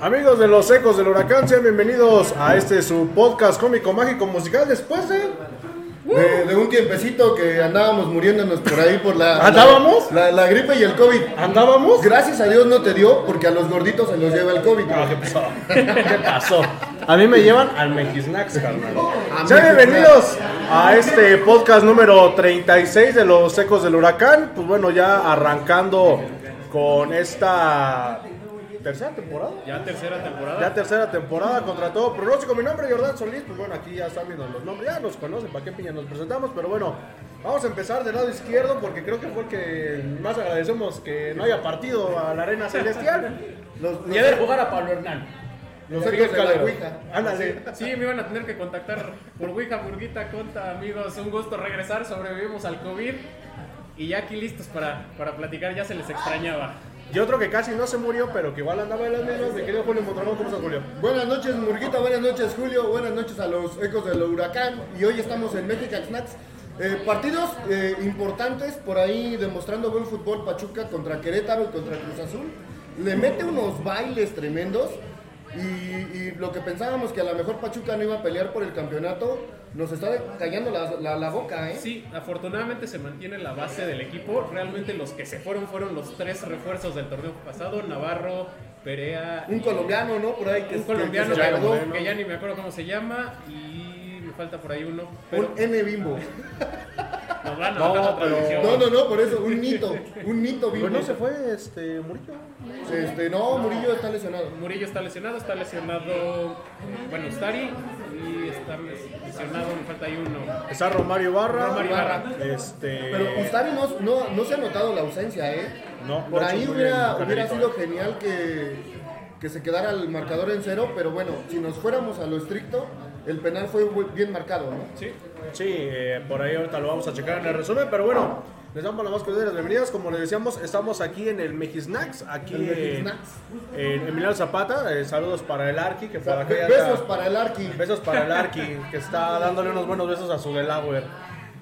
Amigos de los ecos del huracán, sean bienvenidos a este su podcast cómico mágico musical después de... De, de un tiempecito que andábamos muriéndonos por ahí por la... ¿Andábamos? La, la gripe y el COVID. ¿Andábamos? Gracias a Dios no te dio porque a los gorditos se los lleva el COVID. Ah, ¿Qué pasó? ¿Qué pasó? A mí me llevan al Mejisnax, carnal. Sean bienvenidos a este podcast número 36 de los ecos del huracán. Pues bueno, ya arrancando con esta tercera temporada. Ya tercera temporada. Ya tercera temporada contra todo pronóstico. Mi nombre es Jordán Solís. Pues bueno, aquí ya están viendo los nombres. Ya nos conocen, para qué piña nos presentamos. Pero bueno, vamos a empezar del lado izquierdo porque creo que fue el que más agradecemos que no haya partido a la Arena Celestial. Los, los, Y ha de jugar a Pablo Hernán. los ecos de la. Ouija. Ándale. Sí, me iban a tener que contactar por Ouija, Burguita, Conta, amigos. Un gusto regresar. Sobrevivimos al COVID. Y ya aquí listos para, para platicar. Ya se les extrañaba. Y otro que casi no se murió, pero que igual andaba en las mismas, mi querido Julio Mondragón. ¿Cómo estás, Julio? Buenas noches, Murguita. Buenas noches, Julio. Buenas noches a los ecos del huracán. Y hoy estamos en Mexican Snacks. Eh, partidos eh, importantes por ahí demostrando buen fútbol Pachuca contra Querétaro y contra Cruz Azul. Le mete unos bailes tremendos. Y, y lo que pensábamos que a lo mejor Pachuca no iba a pelear por el campeonato, nos está callando la, la- la boca, ¿eh? Sí, afortunadamente se mantiene la base del equipo. Realmente los que se fueron fueron los tres refuerzos del torneo pasado: Navarro, Perea. Un colombiano, ¿no? Por ahí que un que- colombiano que se que, graduó. que ya ni me acuerdo cómo se llama. Y me falta por ahí uno. Pero Un N bimbo. nos van a No, bajar la pero-. No, no, no, por eso, un mito. Un mito bimbo. No se fue este Murillo. Este, no, Murillo está lesionado. Murillo está lesionado, está lesionado, bueno, Stari y está lesionado, me falta ahí uno. Está Romario Barra. Romario Barra. Este. Pero Ustari no, no, no se ha notado la ausencia, ¿eh? No, Por ahí hubiera, bien, hubiera sido genial que, que se quedara el marcador en cero, pero bueno, si nos fuéramos a lo estricto, el penal fue bien marcado, ¿no? Sí, Sí, eh, por ahí ahorita lo vamos a checar en el resumen, pero bueno, les damos la más cordial de las bienvenidas. Como les decíamos, estamos aquí en el Mejisnacks, aquí El en, en Emiliano Zapata. Eh, saludos para el Arqui, que por acá Besos para el Arqui. besos para el Arqui, que está dándole unos buenos besos a su Delaware.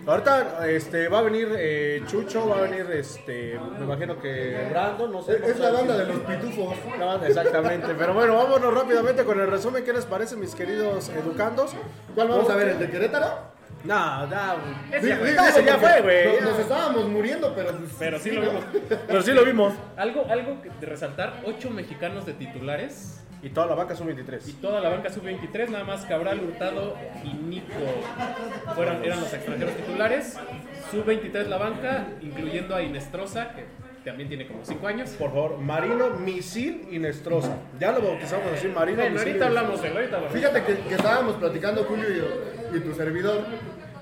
Ahorita este, va a venir eh, Chucho, va a venir, este, me imagino que Brandon, no sé. Es la banda de los pitufos. La banda, exactamente. Pero bueno, vámonos rápidamente con el resumen. ¿Qué les parece, mis queridos educandos? ¿Cuál vamos a ver? ¿El de Querétaro? No, no. Ese ya fue. Ese ya fue, güey, Nos, estábamos muriendo, pero... pero sí lo vimos. Pero sí lo vimos. Algo, algo que de resaltar, ocho mexicanos de titulares Y toda la vaca son y 23. toda la banca sub-23, nada más Cabral, Hurtado y Nico fueron, eran los extranjeros titulares. Sub-23 la banca, incluyendo a Inestrosa, que también tiene como 5 años. Por favor, Marino Misil Inestrosa. Ya lo bautizamos así, Marino Bueno, Misil. ahorita hablamos de él, ahorita hablamos. Fíjate que, que estábamos platicando Julio y, y tu servidor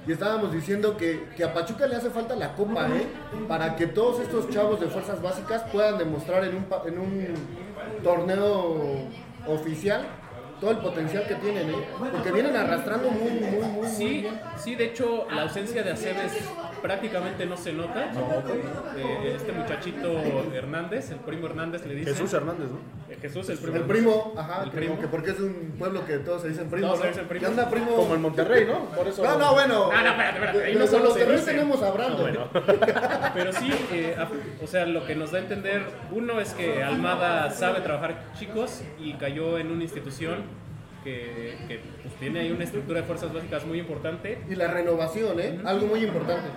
y estábamos diciendo que, que a Pachuca le hace falta la copa, ¿eh? Para que todos estos chavos de fuerzas básicas puedan demostrar en un, en un torneo oficial todo el potencial que tienen, ¿eh? Porque vienen arrastrando muy, muy, muy, muy Sí, bien. sí, de hecho la ausencia de Aceves prácticamente no se nota. Eh, este muchachito Hernández, el primo Hernández le dice. Jesús Hernández, ¿no? Eh, Jesús, el primo. El primo, ajá, El que- primo. que porque es un pueblo que todos se dicen primo. Todos se ¿no? dicen primo. ¿Qué onda, primo? Como en Monterrey, ¿no? Por eso. No, no, bueno. Ah, no, espérate, espérate, ahí no solo los Monterrey tenemos a Brando. Bueno. Pero sí, eh, a- o sea, lo que nos da a entender, uno es que Almada sabe trabajar chicos y cayó en una institución que, que, pues, tiene ahí una estructura de fuerzas básicas muy importante. Y la renovación, ¿eh? Algo muy importante.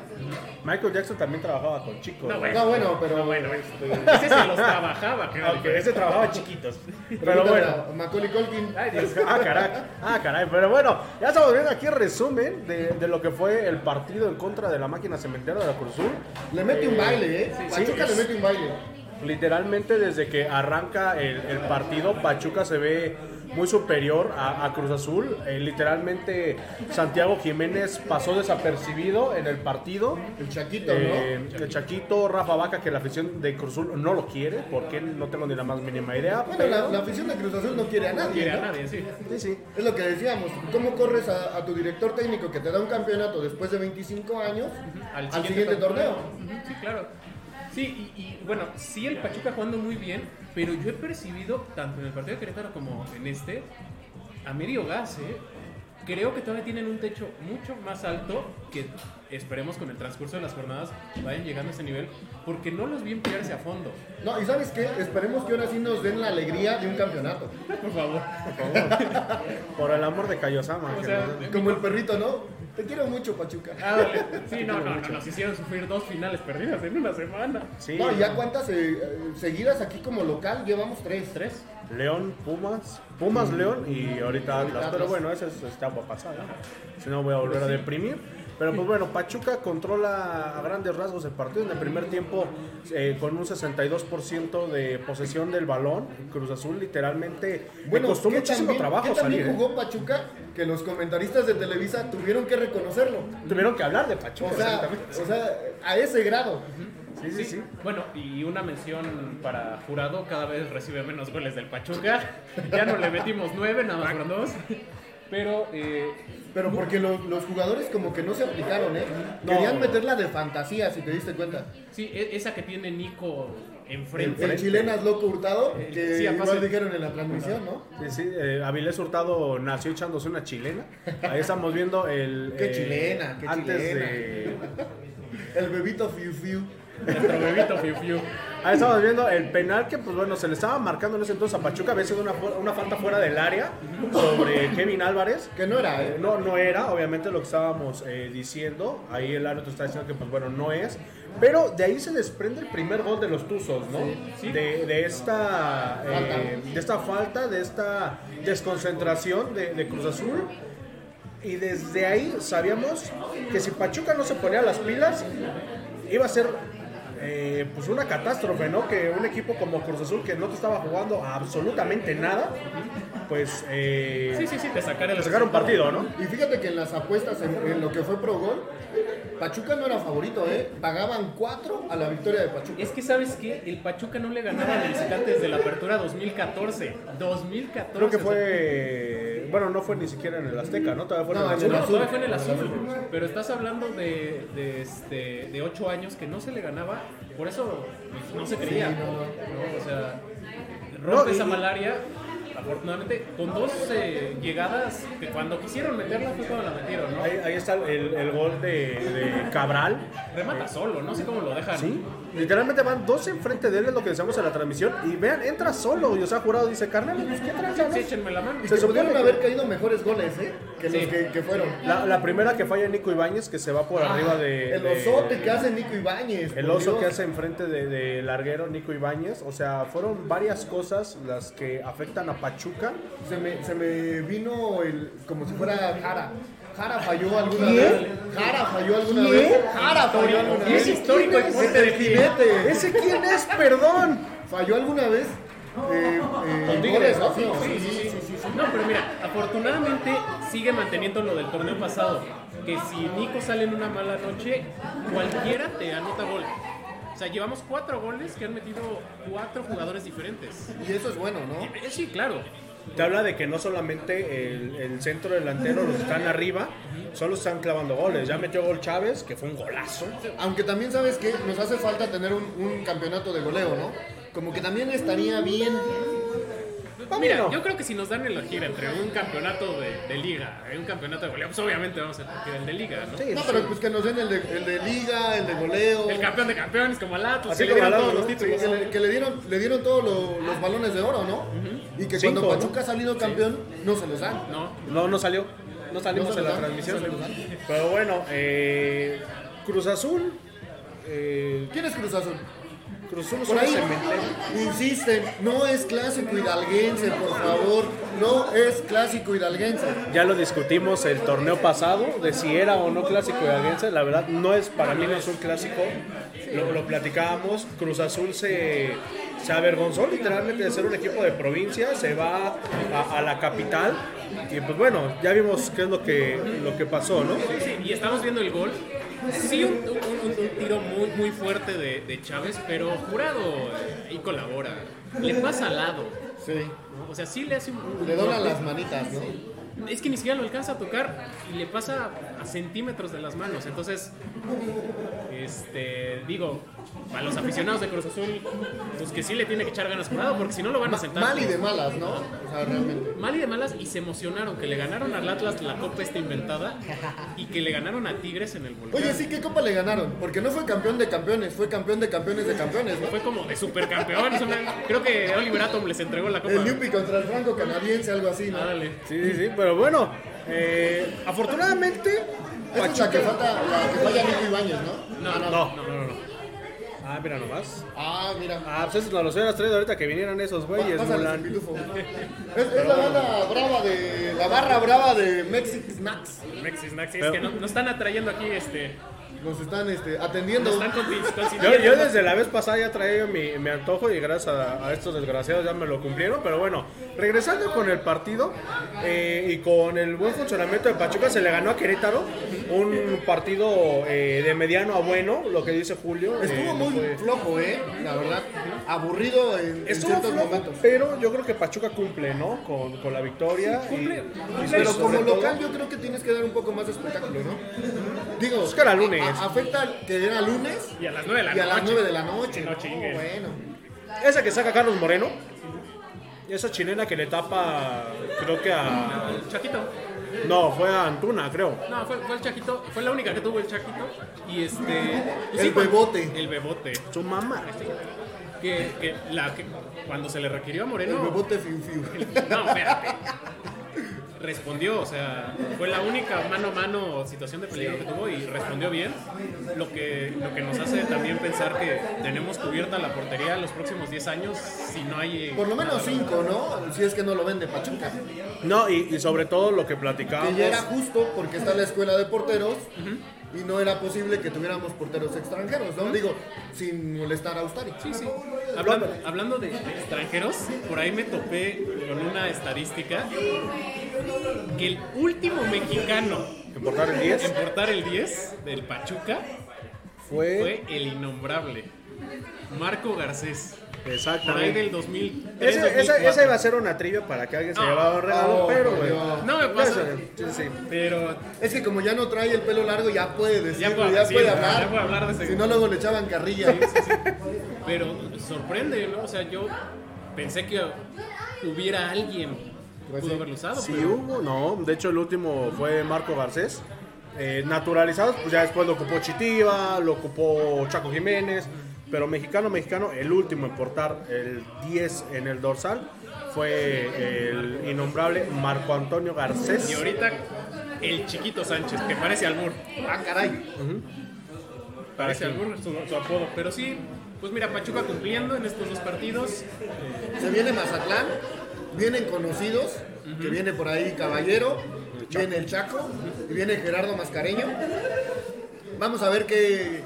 Michael Jackson también trabajaba con chicos. No, ¿no? bueno. No, bueno, pero. No, bueno, ese se los trabajaba, era Aunque diferente. ese trabajaba chiquitos. Pero bueno. Macaulay Culkin. Ay, Dios. Ah, caray. Ah, caray. Pero bueno, ya estamos viendo aquí el resumen de, de lo que fue el partido en contra de la máquina cementera de la Cruz Azul. Le mete un baile, ¿eh? sí, Pachuca es- le mete un baile. Literalmente desde que arranca el, el partido, Pachuca se ve muy superior a, a Cruz Azul. Eh, literalmente Santiago Jiménez pasó desapercibido en el partido. El Chaquito, Eh, el Chaquito, Rafa Vaca, que la afición de Cruz Azul no lo quiere, porque no tengo ni la más mínima idea. ¿no? Bueno, la, pero- la afición de Cruz Azul no quiere a nadie. quiere a ¿no? nadie, sí. Sí, sí. Es lo que decíamos. ¿Cómo corres a, a tu director técnico que te da un campeonato después de 25 años al siguiente, torneo? Sí, claro. Sí, y, y, bueno, sí el Pachuca jugando muy bien, pero yo he percibido, tanto en el partido de Querétaro como en este, a medio gas, ¿eh? Creo que todavía tienen un techo mucho más alto que esperemos con el transcurso de las jornadas vayan llegando a ese nivel, porque no los vi emplearse a fondo. No, y ¿sabes qué? Esperemos que ahora sí nos den la alegría de un campeonato. Por favor. Por el amor de. O sea, nos- Como el perrito, ¿no? Te quiero mucho, Pachuca. Ah. Sí, no, no, no, nos hicieron sufrir dos finales perdidas en una semana. sí, No, y ya cuántas eh, seguidas aquí como local llevamos tres. ¿Tres? León, Pumas, Pumas, León y ahorita Atlas. Pero bueno, esa es esta agua pasada. Si no, voy a volver a deprimir. Pero pues bueno, Pachuca controla a grandes rasgos el partido en el primer tiempo eh, con un 62% de posesión del balón. Cruz Azul literalmente le costó ¿qué muchísimo también- trabajo salir. ¿eh? jugó Pachuca que los comentaristas de Televisa tuvieron que reconocerlo. Tuvieron que hablar de Pachuca. O sea, exactamente. o sea, a ese grado. sí, sí, sí. Bueno, y una mención para Jurado, cada vez recibe menos goles del Pachuca. Ya no le metimos nueve, nada más fueron dos. Pero eh, Pero porque los, los jugadores como que no se aplicaron, ¿eh? No. Querían meterla de fantasía, si te diste cuenta. sí, e- esa que tiene Nico El, enfrente. el chilenas loco hurtado, que sí, igual dijeron en la transmisión, ¿no? Sí, sí, eh, Avilés Hurtado nació echándose una chilena. Ahí estamos viendo el. Qué eh, chilena, qué antes chilena. de. El bebito Fiu Fiu. Nuestro bebito Fiu Fiu. Ahí estamos viendo el penal que, pues bueno, se le estaba marcando en ese entonces a Pachuca. Había sido una, una falta fuera del área sobre Kevin Álvarez. Que no era, ¿eh? No, no era, obviamente, lo que estábamos eh, diciendo. Ahí el árbitro está diciendo que, pues bueno, no es. Pero de ahí se desprende el primer gol de los Tuzos, ¿no? Sí. De, de esta, eh, Falta. de esta falta, de esta desconcentración de, de Cruz Azul. Y desde ahí sabíamos que si Pachuca no se ponía las pilas, iba a ser eh, pues una catástrofe, ¿no? Que un equipo como Cruz Azul, que no te estaba jugando absolutamente nada, pues eh, Sí, sí, sí, te sacaré el te sacaron partido, ¿no? Y fíjate que en las apuestas, en, en lo que fue Pro Gol, Pachuca no era favorito, ¿eh? Pagaban cuatro a la victoria de Pachuca. Es que sabes que el Pachuca no le ganaba de visitante desde la apertura 2014. 2014. Creo que o sea, fue, bueno, no fue ni siquiera en el Azteca, ¿no? Todavía fue No, en el No, Azul. azul. todavía fue en el azul. Pero estás hablando de, de, este, de 8 años que no se le ganaba. Por eso no se creía. Sí, no, no. O sea, rompe esa malaria. Afortunadamente, con dos eh, llegadas que cuando quisieron meterla fue cuando la metieron, ¿no? Ahí, ahí está el, el gol de, de Cabral. Remata solo, no sé cómo lo dejan. Sí, literalmente van dos enfrente de él, es lo que decíamos en la transmisión. Y vean, entra solo. Y o sea, jurado dice, carnal, pues qué tranza, no?" Sí, échenme la mano. Y se que- haber caído mejores goles, ¿eh? Que los que, que fueron. La, la primera que falla Nico Ibáñez, que se va por arriba de. El de- osote que hace Nico Ibáñez. El oso Dios. que hace enfrente de, de larguero Nico Ibáñez. O sea, fueron varias cosas las que afectan a Pachuca. Se me, se me vino el, como si fuera Jara. Jara falló alguna ¿Quién? vez. Jara falló alguna ¿Quién? vez. Jara falló alguna vez. es histórico el de. Jinete. ¿Ese quién es? Perdón. Falló alguna vez. Eh, eh, Tigres, goles, ¿no? así. Sí, sí, sí, sí, sí. No, pero mira, afortunadamente sigue manteniendo lo del torneo pasado. Que si Nico sale en una mala noche, cualquiera te anota gol. Sea, llevamos cuatro goles que han metido cuatro jugadores diferentes. Y eso es bueno, ¿no? Eh, Sí, claro. Te habla de que no solamente el, el centro delantero, los que están arriba, solo están clavando goles. Ya metió gol Chávez, que fue un golazo. Aunque también sabes que nos hace falta tener un, un campeonato de goleo, ¿no? Como que también estaría bien. Mira, yo creo que si nos dan a elegir entre un campeonato de, de liga y un campeonato de goleo, pues obviamente vamos a elegir el de liga, ¿no? Sí, No, sí. pero pues que nos den el de, el de liga, el de goleo. El campeón de campeones como el Atlas, Así que le como dieron todos los títulos. que, le, que le dieron, le dieron todos lo- los balones de oro, ¿no? Y que Cinco, cuando ¿no? Pachuca ha salido campeón, no se los dan. No, No, no salió. No salimos No se en la dan, transmisión. no se los dan. Pero bueno, eh, Cruz Azul. eh, ¿Quién es Cruz Azul? Cruz Azul Por ahí insisten, no es clásico hidalguense, por favor, no es clásico hidalguense. Ya lo discutimos el torneo pasado, de si era o no clásico de La verdad, no es, para mí no es un clásico. Lo, lo platicábamos. Cruz Azul se, se avergonzó literalmente de ser un equipo de provincia. Se va a, a la capital. Y pues bueno, ya vimos qué es lo que, lo que pasó, ¿no? Sí, sí, y estamos viendo el gol. Sí, un, un- un- un tiro muy, muy fuerte de, de Chávez, pero jurado eh, ahí colabora. Le pasa al lado. Sí. O sea, sí le hace un. le golpe. las manitas, ¿no? Es que ni siquiera lo alcanza a tocar y le pasa a centímetros de las manos. Entonces, este, digo, a los aficionados de Cruz Azul, pues que sí le tiene que echar ganas Jurado, porque si no lo van a sentar. Mal y de malas, ¿no? O sea, realmente. Mal y de malas y se emocionaron que le ganaron al Atlas la copa esta inventada y que le ganaron a Tigres en el volcán. Oye, sí, ¿qué copa le ganaron? Porque no fue campeón de campeones, fue campeón de campeones de campeones, ¿no? Fue como de supercampeón. Creo que Oliver Atom les entregó la copa. El Yupi contra el Franco canadiense, algo así, ¿no? Dale. Sí, sí, sí, pero bueno, eh, afortunadamente. Esa es la que falta, la que falla Nico Ibáñez, ¿no? No, no, No. no, no, no. no. Ah, mira nomás. Ah, mira. Ah, pues eso los hubieras traído ahorita que vinieran esos güeyes. Es, es la banda brava de. La barra brava de Mexic Snacks. Mexis, Maxi, es que no- nos están atrayendo aquí, este, Nos están este, atendiendo. nos están Yo, yo desde la vez pasada ya traía mi, mi antojo y gracias a, a estos desgraciados ya me lo cumplieron. Pero bueno, regresando con el partido eh, y con el buen funcionamiento de Pachuca, se le ganó a Querétaro. Un partido eh, de mediano a bueno, lo que dice Julio. eh, Estuvo muy fue- flojo, ¿eh? La verdad. Aburrido en, en Estuvo ciertos flojo, momentos. pero yo creo que Pachuca cumple, ¿no? Con, con la victoria. cumple, y cumple, Pero como todo- local yo creo que tienes que dar un poco más de espectáculo, ¿no? Digo, Es que era lunes. a- afecta que era lunes Y a las 9 de la y a las 9 de la noche. No bueno. Esa que saca Carlos Moreno. Esa chilena que le tapa, creo que a. El Chaquito. No, fue a Antuna, creo. No, fue, fue el Chaquito. Fue la única que tuvo el Chaquito. Y este. pues El cuando- bebote. El bebote. Su mamá. Que, que, la, que cuando se le requirió a El Moreno. bebote fiu fiu. No, espérate. Respondió, o sea, fue la única mano a mano situación de peligro que tuvo y respondió bien. Lo que, lo que nos hace también pensar que tenemos cubierta la portería los próximos 10 años si no hay. Por lo menos 5, ¿no? Si es que no lo vende Pachuca. No, y, y sobre todo lo que Que platicábamos. ya era justo porque está la escuela de porteros y no era posible que tuviéramos porteros extranjeros, ¿no? Digo, sin molestar a Ustari. Sí, sí. Hablando, hablando de, de extranjeros, por ahí me topé con una estadística que el último mexicano En portar el 10 en portar el 10 del Pachuca fue. fue el innombrable Marco Garcés. Por ahí del 2003, Ese, esa, 2004. esa iba a ser una trivia para que alguien se llevaba regalo, Oh, pero. Dios. No me ya pasa. sé, Sí, sí. Pero Es que como ya no trae el pelo largo, ya puede decirlo, Ya puedo ya puede ya hablar. puedo hablar de ese- Si no, luego le echaban carrilla. Pero sorprende, ¿no? O sea, yo pensé que hubiera alguien Pues pudo haberlo usado. Sí pero hubo, no. De hecho, el último fue Marco Garcés. Eh, naturalizados, pues ya después lo ocupó Chitiva, lo ocupó Chaco Jiménez. Pero mexicano, mexicano, el último en portar el 10 en el dorsal fue el innombrable Marco Antonio Garcés. Y ahorita el chiquito Sánchez, que parece albur. ah, caray. Parece albur su, su apodo. Pero sí, pues mira, Pachuca cumpliendo en estos dos partidos. Se viene Mazatlán, vienen conocidos, que viene por ahí Caballero, viene el Chaco, y viene Gerardo Mascareño. Vamos a ver qué,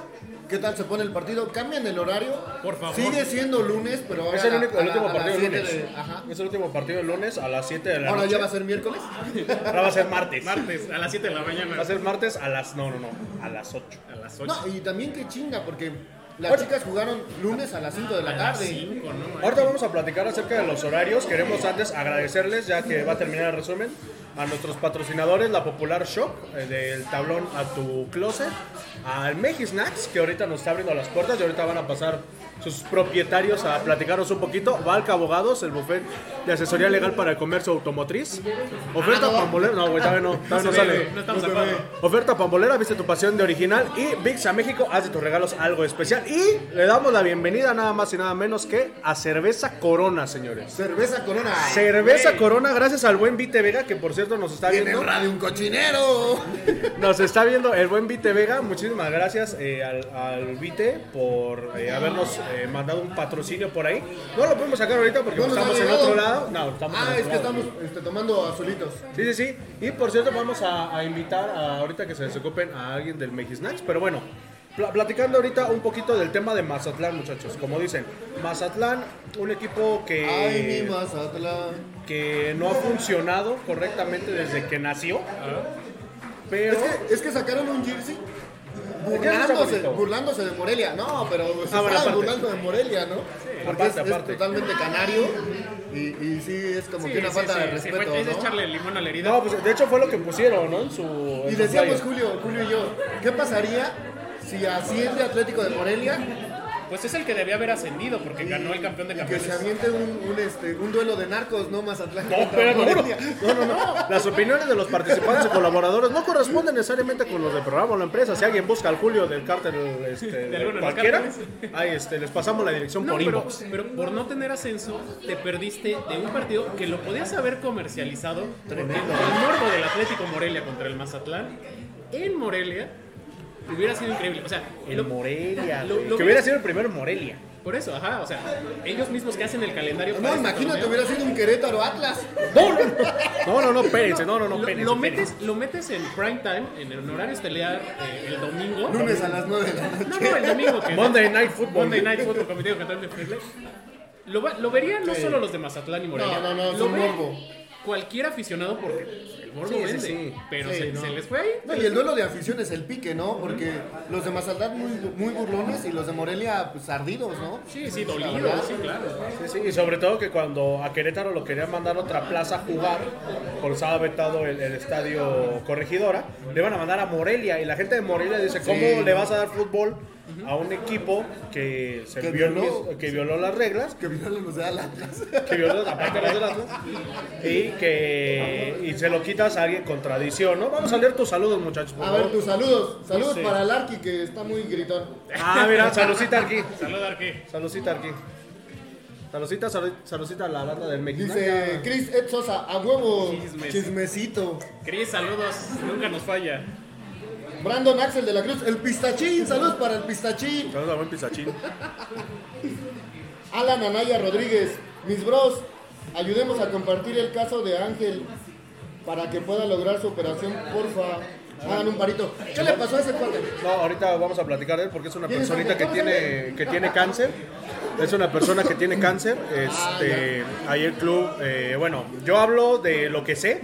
qué tal se pone el partido. Cambian el horario. Por favor. Sigue siendo lunes, pero ahora Es el, único- a el último a partido del lunes. de- ajá. Es el último partido del lunes a las 7 de la Ahora noche. ya va a ser miércoles. Ahora va a ser martes. Martes a las 7 de la mañana. Va a ser martes a las. No, no, no. A las 8. A las 8. No, y también qué chinga, porque las chicas jugaron lunes a las 5 de la tarde. 5, ¿no? Ahorita vamos a platicar acerca de los horarios. Queremos antes agradecerles, ya que va a terminar el resumen, a nuestros patrocinadores, la Popular Shop, eh, del tablón a tu closet, al Meji Snacks, que ahorita nos está abriendo las puertas y ahorita van a pasar sus propietarios a platicarnos un poquito. Valca Abogados, el buffet de asesoría legal para el comercio automotriz. Oferta pambolera, no, güey, todavía no, todavía no sale. Oferta pambolera, viste tu pasión de original y VIX a México, haz de tus regalos algo especial. Y le damos la bienvenida nada más y nada menos que a Cerveza Corona, señores. Cerveza Corona. Cerveza. Corona, gracias al buen Vite Vega, que por cierto nos está viendo. en radio un cochinero. Nos está viendo el buen Vite Vega. Muchísimas gracias eh, al, al Vite por eh, habernos eh, mandado un patrocinio por ahí. No lo podemos sacar ahorita porque ¿No nos estamos en otro lado. No, estamos Ah, es que lado. estamos este, tomando azulitos. Sí, sí, sí. Y por cierto, vamos a, a invitar a, ahorita que se desocupen a alguien del Mexisnacks. Pero bueno, pla- platicando ahorita un poquito del tema de Mazatlán, muchachos. Como dicen, Mazatlán, un equipo que, Ay, mi Mazatlán. que no ha funcionado correctamente desde que nació. Pero. Es que, es que sacaron un jersey burlándose, burlándose de Morelia. No, pero se Ah, bueno, burlando de Morelia, ¿no? Porque aparte, es, es aparte. totalmente canario. Y, y sí, es como Sí, que una sí, falta sí, de respeto, fue- es ¿no? echarle limón a la herida. No, pues de hecho fue lo que pusieron, ¿no? En su. en Y decíamos. Julio, Julio y yo, ¿qué pasaría si así es de Atlético de Morelia Pues es el que debía haber ascendido porque ganó el campeón de y que se campeones. aviente un, un, este, un duelo de narcos, no Mazatlán? No, pero no, no, no, no. Las opiniones de los participantes y colaboradores no corresponden necesariamente con los del programa o la empresa. Si alguien busca al Julio del cártel este, De cualquiera, ahí este, les pasamos la dirección No, por pero, inbox. pero por no tener ascenso, te perdiste de un partido que lo podías haber comercializado. Porque el morbo del Atlético Morelia contra el Mazatlán en Morelia hubiera sido increíble. O sea, El lo- Morelia. lo- güey. lo- que hubiera sido el primero Morelia. por eso, ajá, o sea, ellos mismos que hacen el calendario. No, para imagínate, hubiera sido un Querétaro Atlas. No, no, no, espérense, no, no, no, espérense. lo metes, lo metes en prime time, en el horario estelar eh, el domingo. Lunes a las 9 de la noche. No, no, el domingo. Que Monday Night Football. Monday Night Football, como digo, que fue- Lo, lo verían no solo los de Mazatlán y Morelia. No, no, no, es lo ve morbo. Cualquier aficionado porque el morbo Sí, vende. sí. Pero Sí, se, no. se les fue ahí. No, y el duelo de afición es el pique, ¿no? Porque los de Mazatlán muy, muy burlones y los de Morelia, pues ardidos, ¿no? Sí, sí, La dolido, verdad. sí, claro. Sí, sí, y sobre todo que cuando a Querétaro lo querían mandar a otra plaza a jugar, porque estaba vetado el, el estadio Corregidora, le van a mandar a Morelia y la gente de Morelia dice, ¿cómo le vas a dar fútbol a un equipo que, se Que violó, violó. que violó las reglas, Que violan los de Atlas. que violó aparte las del Atlas, y que y se lo quitas a alguien con tradición, ¿no? Vamos a leer tus saludos, muchachos. por A ver, favor. tus saludos. Saludos Sí. para el Arqui, que está muy gritón. Ah, mira, saludcita aquí. Saludar aquí. Saludcita aquí. Saludcita, salu- saludcita a la banda del México. Dice Chris Ed Sosa, a huevo, Chismes. chismecito. Cris, saludos. Nunca nos falla. Brandon Axel de la Cruz, el pistachín, saludos para el pistachín. Saludos a buen pisachín. Alan Anaya Rodríguez, mis bros, ayudemos a compartir el caso de Ángel para que pueda lograr su operación, porfa. Hagan un parito. ¿Qué le pasó a ese cuate? No, ahorita vamos a platicar de él porque es una ¿Quién es personita que tiene, que tiene cáncer. Es una persona que tiene cáncer. Este, ahí el club, eh, bueno, yo hablo de lo que sé.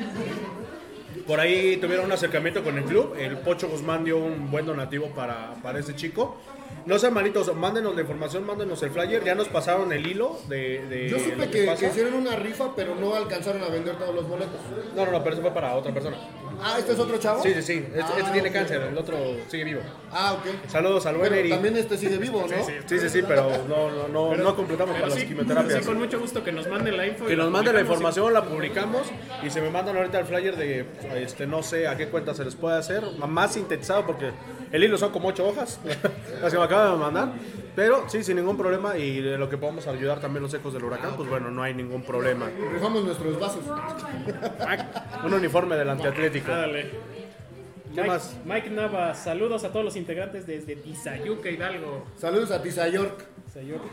Por ahí tuvieron un acercamiento con el club. El Pocho Guzmán dio un buen donativo para, para ese chico. No sean malitos, mándenos la información, mándenos el flyer. Ya nos pasaron el hilo de, de Yo supe que que hicieron una rifa, pero no alcanzaron a vender todos los boletos. No, no, no, pero eso fue para otra persona. Ah, ¿este es otro chavo? Sí, sí, sí. Este, este Ah, tiene cáncer, el otro sigue vivo. Ah, ok. Saludos al buen también este sigue vivo, ¿no? Sí, sí, sí, pero no, no, no, no completamos para las sí, quimioterapias. sí, con mucho gusto que nos manden la info. Que nos manden la información, la publicamos y se me mandan ahorita el flyer de, este, no sé a qué cuenta se les puede hacer, más sintetizado porque el hilo son como ocho hojas, las que me acaban de mandar, pero sí, sin ningún problema y de lo que podamos ayudar también los ecos del huracán, pues bueno, no hay ningún problema. Rifamos nuestros vasos. Un uniforme del antiatlético. Dale. ¿Qué Mike, más? Mike Nava, saludos a todos los integrantes desde Tizayuca, Hidalgo. Saludos a Tisa York. Tizayuca.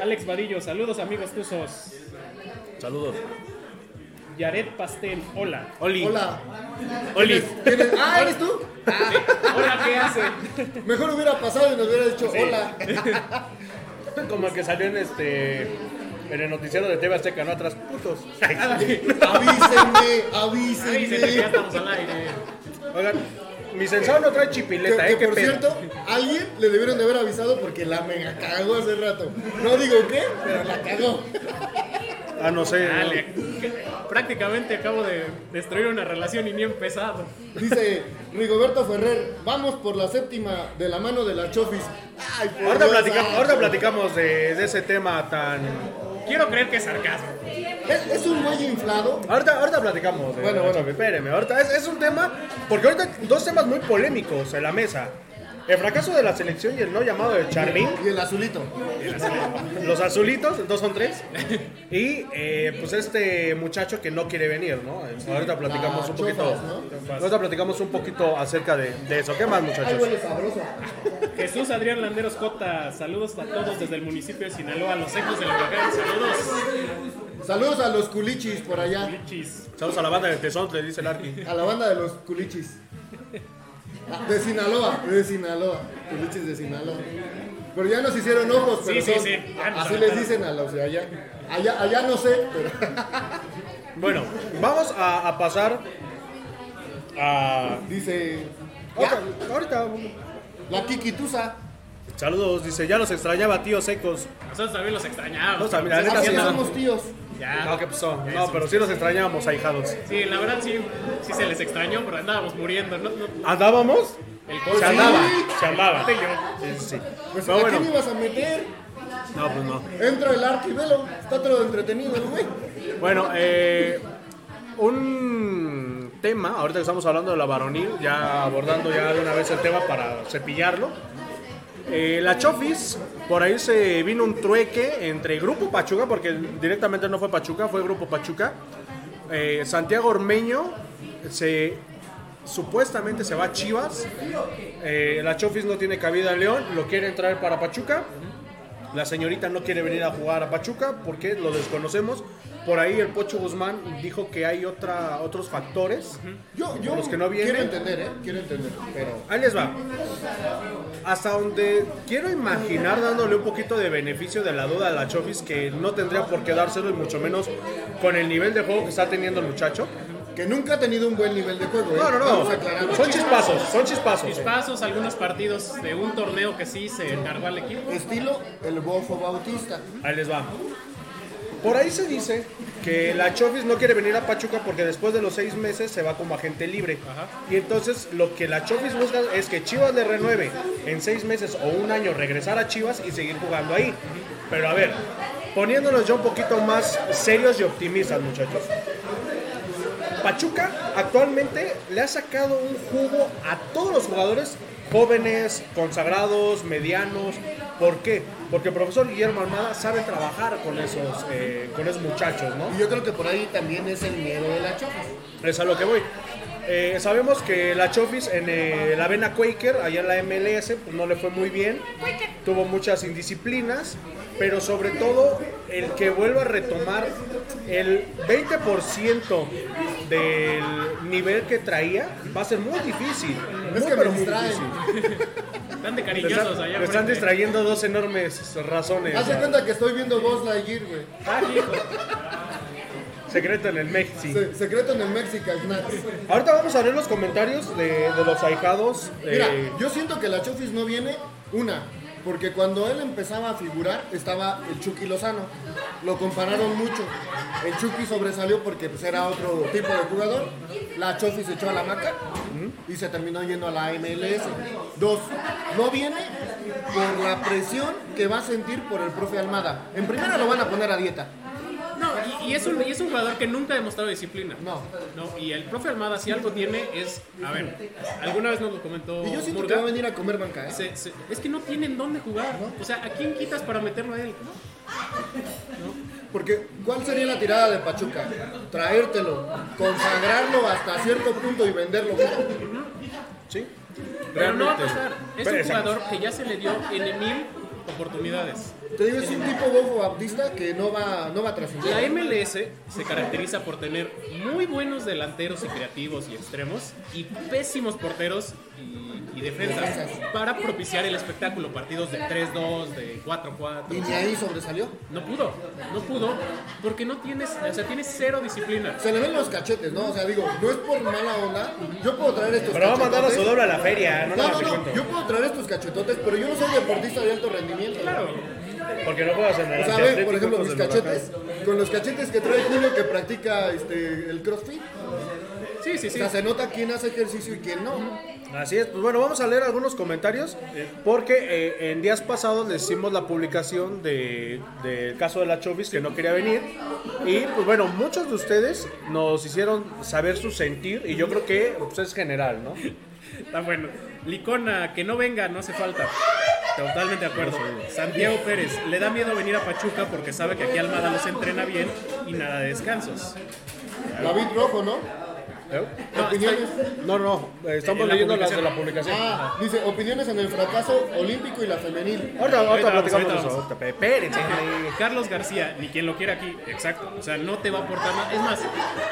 Alex Vadillo, saludos amigos tuzos. Saludos. Yaret Pastel, hola. Oli. Hola. Oli. ¿Quién es? Ah, ¿eres tú? Hola, ¿qué hace? Mejor hubiera pasado y nos hubiera dicho hola. Como el que salió en este en el noticiero de TV Azteca, ¿no? Atrás, putos. Avísenme, Ay, avísenme. se te ya estamos al aire. Oigan, mi sensado no trae Que, chipileta, que ¿eh? ¿Qué por pedo? cierto, alguien le debieron de haber avisado porque la mega cagó hace rato. No digo qué, pero la cagó. Ah, no sé. ¿no? Dale, prácticamente acabo de destruir una relación y ni he empezado. Dice Rigoberto Ferrer, vamos por la séptima de la mano de la Chofis. Ay, por Ahorita Dios platicamos, ahorita platicamos de, de ese tema tan. Quiero creer que es sarcasmo. ¿Es, es un güey inflado. Ahorita, ahorita platicamos. de- Bueno, bueno. Espérenme, ahorita es, es un tema. Porque ahorita dos temas muy polémicos en la mesa: el fracaso de la selección y el no llamado de Charmín. Y el azulito. Los azulitos, dos son tres. Y eh, pues este muchacho que no quiere venir, ¿no? Ahorita platicamos La un poquito. chofas, ¿no? Ahorita platicamos un poquito acerca de, de eso. ¿Qué más, Ay, muchachos? huele sabroso. Jesús Adrián Landeros Cota, saludos a todos desde el municipio de Sinaloa, los ecos del huracán, saludos. Saludos a los culichis por allá. Lichis. Saludos a la banda de Tesón, le dice el Arqui. A la banda de los culichis. De Sinaloa, de Sinaloa. Culichis de Sinaloa. Pero ya nos hicieron ojos, pero Sí, sí, son- sí, así les dicen a los de allá. Allá, allá no sé, pero Bueno, vamos a, a pasar a. dice Ahorita, ahorita. la Kikitusa. Saludos, dice, ya los extrañaba, tíos secos. Nosotros también los extrañamos. No, también, la neta, Así sí, somos tíos. Ya. No, ¿qué pasó? Ya No, pero sí nos extrañamos, ahijados. Sí, la verdad sí, sí se les extrañó, pero andábamos muriendo. No, no, ¿Andábamos? el Se coche. andaba, se andaba. Sí, sí, sí. Pues ¿a bueno, quién ibas a meter? no, pues no. Entra el arquivelo, está todo entretenido güey. Bueno, eh, un tema, ahorita que estamos hablando de la varonil, ya abordando ya de una vez el tema para cepillarlo. Eh, la Chofis, por ahí se vino un trueque entre Grupo Pachuca, porque directamente no fue Pachuca, fue Grupo Pachuca. Eh, Santiago Ormeño se supuestamente se va a Chivas. Eh, la Chofis no tiene cabida en León, lo quiere traer para Pachuca. La señorita no quiere venir a jugar a Pachuca porque lo desconocemos. Por ahí el Pocho Guzmán dijo que hay otra, otros factores. Yo, yo Los que no vienen. quiero entender, ¿eh? Quiero entender, pero... Ahí les va. Hasta donde quiero imaginar, dándole un poquito de beneficio de la duda a la Chofis, que no tendría por qué dárselo y mucho menos con el nivel de juego que está teniendo el muchacho. Que nunca ha tenido un buen nivel de juego, ¿eh? No, no, no. Son chispazos, son chispazos. Chispazos, algunos partidos de un torneo que sí se encargó al equipo. Estilo el Bofo Bautista. Ahí les va. Por ahí se dice que la Chofis no quiere venir a Pachuca porque después de los seis meses se va como agente libre. Ajá. Y entonces lo que la Chofis busca es que Chivas le renueve en seis meses o un año regresar a Chivas y seguir jugando ahí. Pero a ver, poniéndonos ya un poquito más serios y optimistas, muchachos. Pachuca actualmente le ha sacado un jugo a todos los jugadores jóvenes, consagrados, medianos. ¿Por qué? Porque el profesor Guillermo Almada sabe trabajar con esos, eh, con esos muchachos, ¿no? Y yo creo que por ahí también es el miedo de la Chofis. Es a lo que voy. Eh, sabemos que la Chofis en eh, la Vena Quaker, allá en la MLS, pues no le fue muy bien. Tuvo muchas indisciplinas, pero sobre todo el que vuelva a retomar el 20% del nivel que traía va a ser muy difícil. Es Muy, que me pero muy distraen. difícil. Están de cariñosos están, allá. le están distrayendo dos enormes razones. Hace cuenta que estoy viendo Buzz Lightyear, güey. Ah, hijo. Secreto en el Mexi. Se- secreto en el Snacks. Ahorita vamos a ver los comentarios de, de los ahijados. Mira, eh, yo siento que la Chofis no viene, una, porque cuando él empezaba a figurar estaba el Chucky Lozano. Lo compararon mucho. El Chucky sobresalió porque pues, era otro tipo de jugador. La Chofis se echó a la maca y se terminó yendo a la MLS. Dos, no viene por la presión que va a sentir por el profe Almada. En primera lo van a poner a dieta. No, y, y es un, y es un jugador que nunca ha demostrado disciplina. No. No, y el profe Almada, si algo tiene, es. A ver, alguna vez nos lo comentó Y yo siento Murga, que va a venir a comer banca, ¿eh? se- se- es que no tienen dónde jugar. O sea, ¿a quién quitas para meterlo a él? Porque, ¿cuál sería la tirada de Pachuca? Traértelo, consagrarlo hasta cierto punto y venderlo. sí. Pero no va a Realmente. pasar. Es Pero un jugador que ya se le dio en mil oportunidades. Te digo, es un tipo bofo bautista que no va, no va a trascender. La MLS se caracteriza por tener muy buenos delanteros y creativos y extremos y pésimos porteros y, y defensas para propiciar el espectáculo. Partidos de 3-2, de 4-4. Y ni ahí sobresalió. No pudo, no pudo porque no tienes, o sea, tienes cero disciplina. Se le ven los cachetes, ¿no? O sea, digo, no es por mala onda. Yo puedo traer estos Pero va a mandar a su doble a la feria, no, No, no, no. Yo puedo traer estos cachetotes, pero yo no soy deportista de alto rendimiento. Claro, Porque no juegas en el O sea, ve, por ejemplo, con mis cachetes, con los cachetes que trae Julio que practica este, el crossfit. sí, sí, O sí. sea, se nota quién hace ejercicio y quién no. Así es, pues bueno, vamos a leer algunos comentarios porque eh, en días pasados les hicimos la publicación de- del caso de la Chovis que no quería venir y pues bueno, muchos de ustedes nos hicieron saber su sentir y yo creo que pues, es general, ¿no? Está bueno. Licona, que no venga, no hace falta. Totalmente de acuerdo. Santiago Pérez, le da miedo venir a Pachuca porque sabe que aquí Almada los entrena bien y nada de descansos. David Rojo, ¿no? ¿Eh? No, Opiniones. No, no, eh, estamos En la leyendo las de la publicación. Ah, dice, opiniones en el fracaso olímpico y la femenil. Ahorita, ahorita platicamos eso. ahorita ahorita, Espérense. Carlos García, ni quien lo quiera aquí, exacto. O sea, no te va a aportar nada. Es más,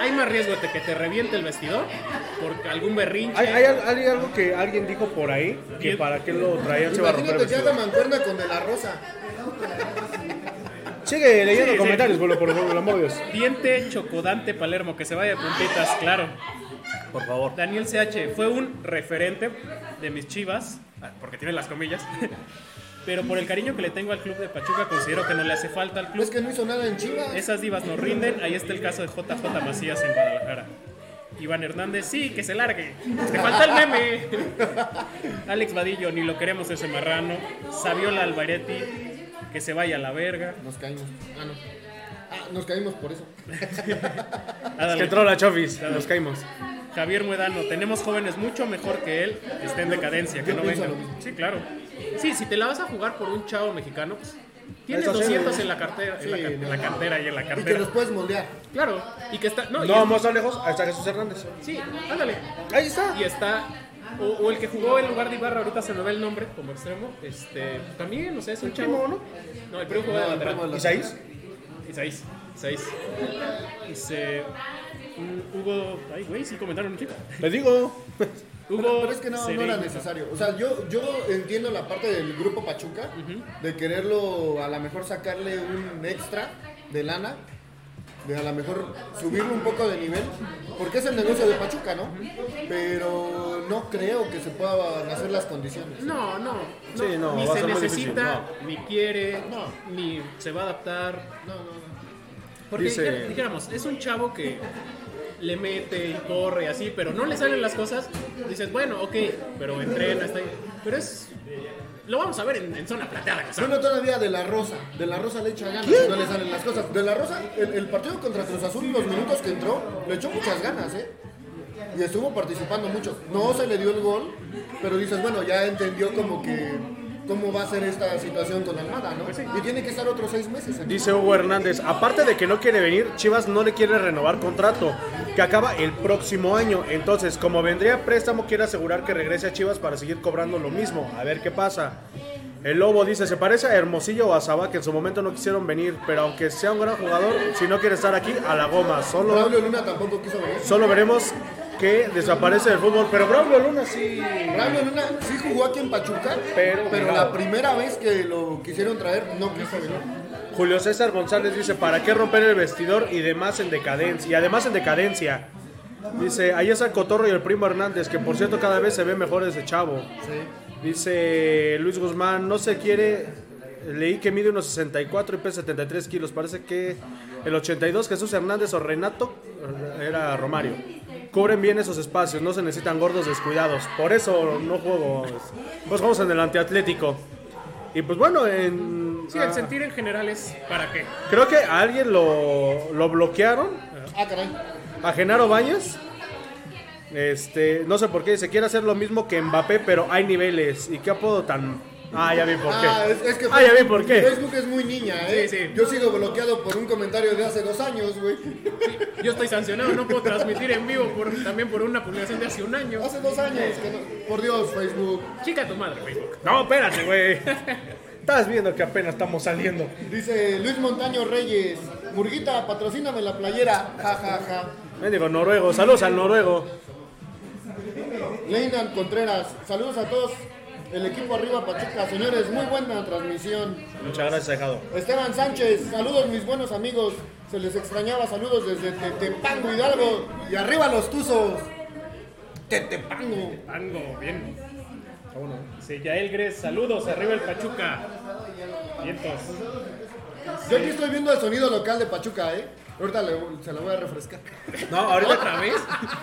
hay más riesgo de que te reviente el vestidor por algún berrinche. Hay, hay, hay algo que alguien dijo por ahí que para qué lo traían se va a romper el Imagínate que vestido. haga mancuerna con De La Rosa. Sigue leyendo Sí, sí. comentarios, por, por, amor de Dios. Diente Chocodante Palermo, que se vaya de puntitas, claro. Por favor. Daniel CH fue un referente de mis chivas, ah, porque tiene las comillas, Pero por el cariño que le tengo al club de Pachuca, considero que no le hace falta al club. Es que no hizo nada en Chivas. Esas divas no rinden. Ahí está el caso de JJ Macías en Guadalajara. Iván Hernández, sí, que se largue. Te falta el meme. Alex Vadillo, ni lo queremos ese marrano. Saviola Alvaretti, que se vaya a la verga. Nos caímos. Ah, no. Ah, nos caímos por eso. Ándale. Que entró la Chofis, nos caímos. Javier Muedano, tenemos jóvenes mucho mejor que él, que estén en decadencia, que no vengan. Sí, claro. Sí, si te la vas a jugar por un chavo mexicano, pues tienes Eso sí, 200 ¿no? en la cartera, en, la, Sí, ca- en la no. cantera y en la Y que cartera. los puedes moldear. Claro, y que está. No, y No es- vamos tan lejos, ahí está Jesús Hernández. Sí, ándale. Ahí está. Y está. O, o el que jugó en lugar de Ibarra, ahorita se me ve el nombre como extremo. Este, también, o sea, es un chavo. primo, ¿no? No, el primo jugó de No, el lateral. ¿Isaías? Isaías. Isaías. Dice. mm, Hugo. Ay, güey, sí comentaron un chico. Le digo. Hugo. Pero, pero es que no, no era necesario. O sea, yo, yo entiendo la parte del grupo Pachuca, de quererlo a lo mejor sacarle un extra de lana, de a lo mejor subirle un poco de nivel, porque es el negocio de Pachuca, ¿no? Pero no creo que se puedan hacer las condiciones. No, no. Sí, no, ni se necesita, ni quiere, No. ni se va a adaptar. No, no, no. Porque Dice- dijéramos, es un chavo que le mete y corre así, pero no le salen las cosas. Dices, bueno, ok, pero entrena, está ahí. Pero es. Lo vamos a ver en, en zona plateada. que Uno todavía de la Rosa, de la Rosa le echa ganas no le salen las cosas. De la Rosa, el, el partido contra Cruz Azul, los minutos que entró, le echó muchas ganas, ¿eh? Y estuvo participando mucho. No se le dio el gol, pero dices, bueno, ya entendió como que cómo va a ser esta situación con Almada, ¿no? Y tiene que estar otros seis meses. ¿eh? Dice Hugo Hernández, aparte de que no quiere venir, Chivas no le quiere renovar contrato, que acaba el próximo año. Entonces, como vendría a préstamo, quiere asegurar que regrese a Chivas para seguir cobrando lo mismo. A ver qué pasa. El Lobo dice, se parece a Hermosillo o a Sabá, que en su momento no quisieron venir, pero aunque sea un gran jugador, si no quiere estar aquí, a la goma. Solo, Braulio Luna tampoco quiso venir. solo veremos que desaparece del fútbol. Pero Braulio Luna sí... Braulio Luna sí jugó aquí en Pachuca, Pero- pero, la primera vez que lo quisieron traer no quiso venir. Julio César González dice, ¿para qué romper el vestidor y demás en decadencia? Y además en decadencia. Dice, ahí está el Cotorro y el Primo Hernández, que por cierto cada vez se ve mejor ese chavo. Dice Luis Guzmán, no se quiere, leí que mide unos 64 y pesa 73 kilos. Parece que el 82 Jesús Hernández o Renato era Romario. Cubren bien esos espacios, no se necesitan gordos descuidados. Por eso no juego, pues jugamos en el antiatlético. Y pues bueno, en... Sí, el sentir en general es ¿para qué? Creo que a alguien lo, lo bloquearon, Ah, caray. a Genaro Baños. Este, no sé por qué, se quiere hacer lo mismo que Mbappé, pero hay niveles. ¿Y qué apodo tan.? Ah, ya vi por qué. Ah, es, es que ah, ya vi por qué. Facebook es muy niña, ¿eh? Sí, sí. Yo sigo bloqueado por un comentario de hace dos años, güey. Yo estoy sancionado, no puedo transmitir en vivo por, también por una publicación de hace un año. Hace dos años. que no- Por Dios, Facebook. Chica tu madre, Facebook. No, espérate, güey. Estás viendo que apenas estamos saliendo. Dice Luis Montaño Reyes. Murguita, patrocíname la playera. Ja, ja, ja. Mendigo noruego, saludos al noruego. Leinan Contreras. Saludos a todos. El equipo arriba Pachuca. Señores, muy buena transmisión. Muchas gracias, Dejado. Esteban Sánchez. Saludos, mis buenos amigos. Se les extrañaba. Saludos desde Tetepango, Hidalgo. Y arriba los Tuzos. Tetepango. Pango, bien. Sí, Yael Gres, saludos, arriba el Pachuca. Vientos. Yo aquí estoy viendo el sonido local de Pachuca, ¿eh? Ahorita le- se lo voy a refrescar. No, ahorita, ¿Otra vez?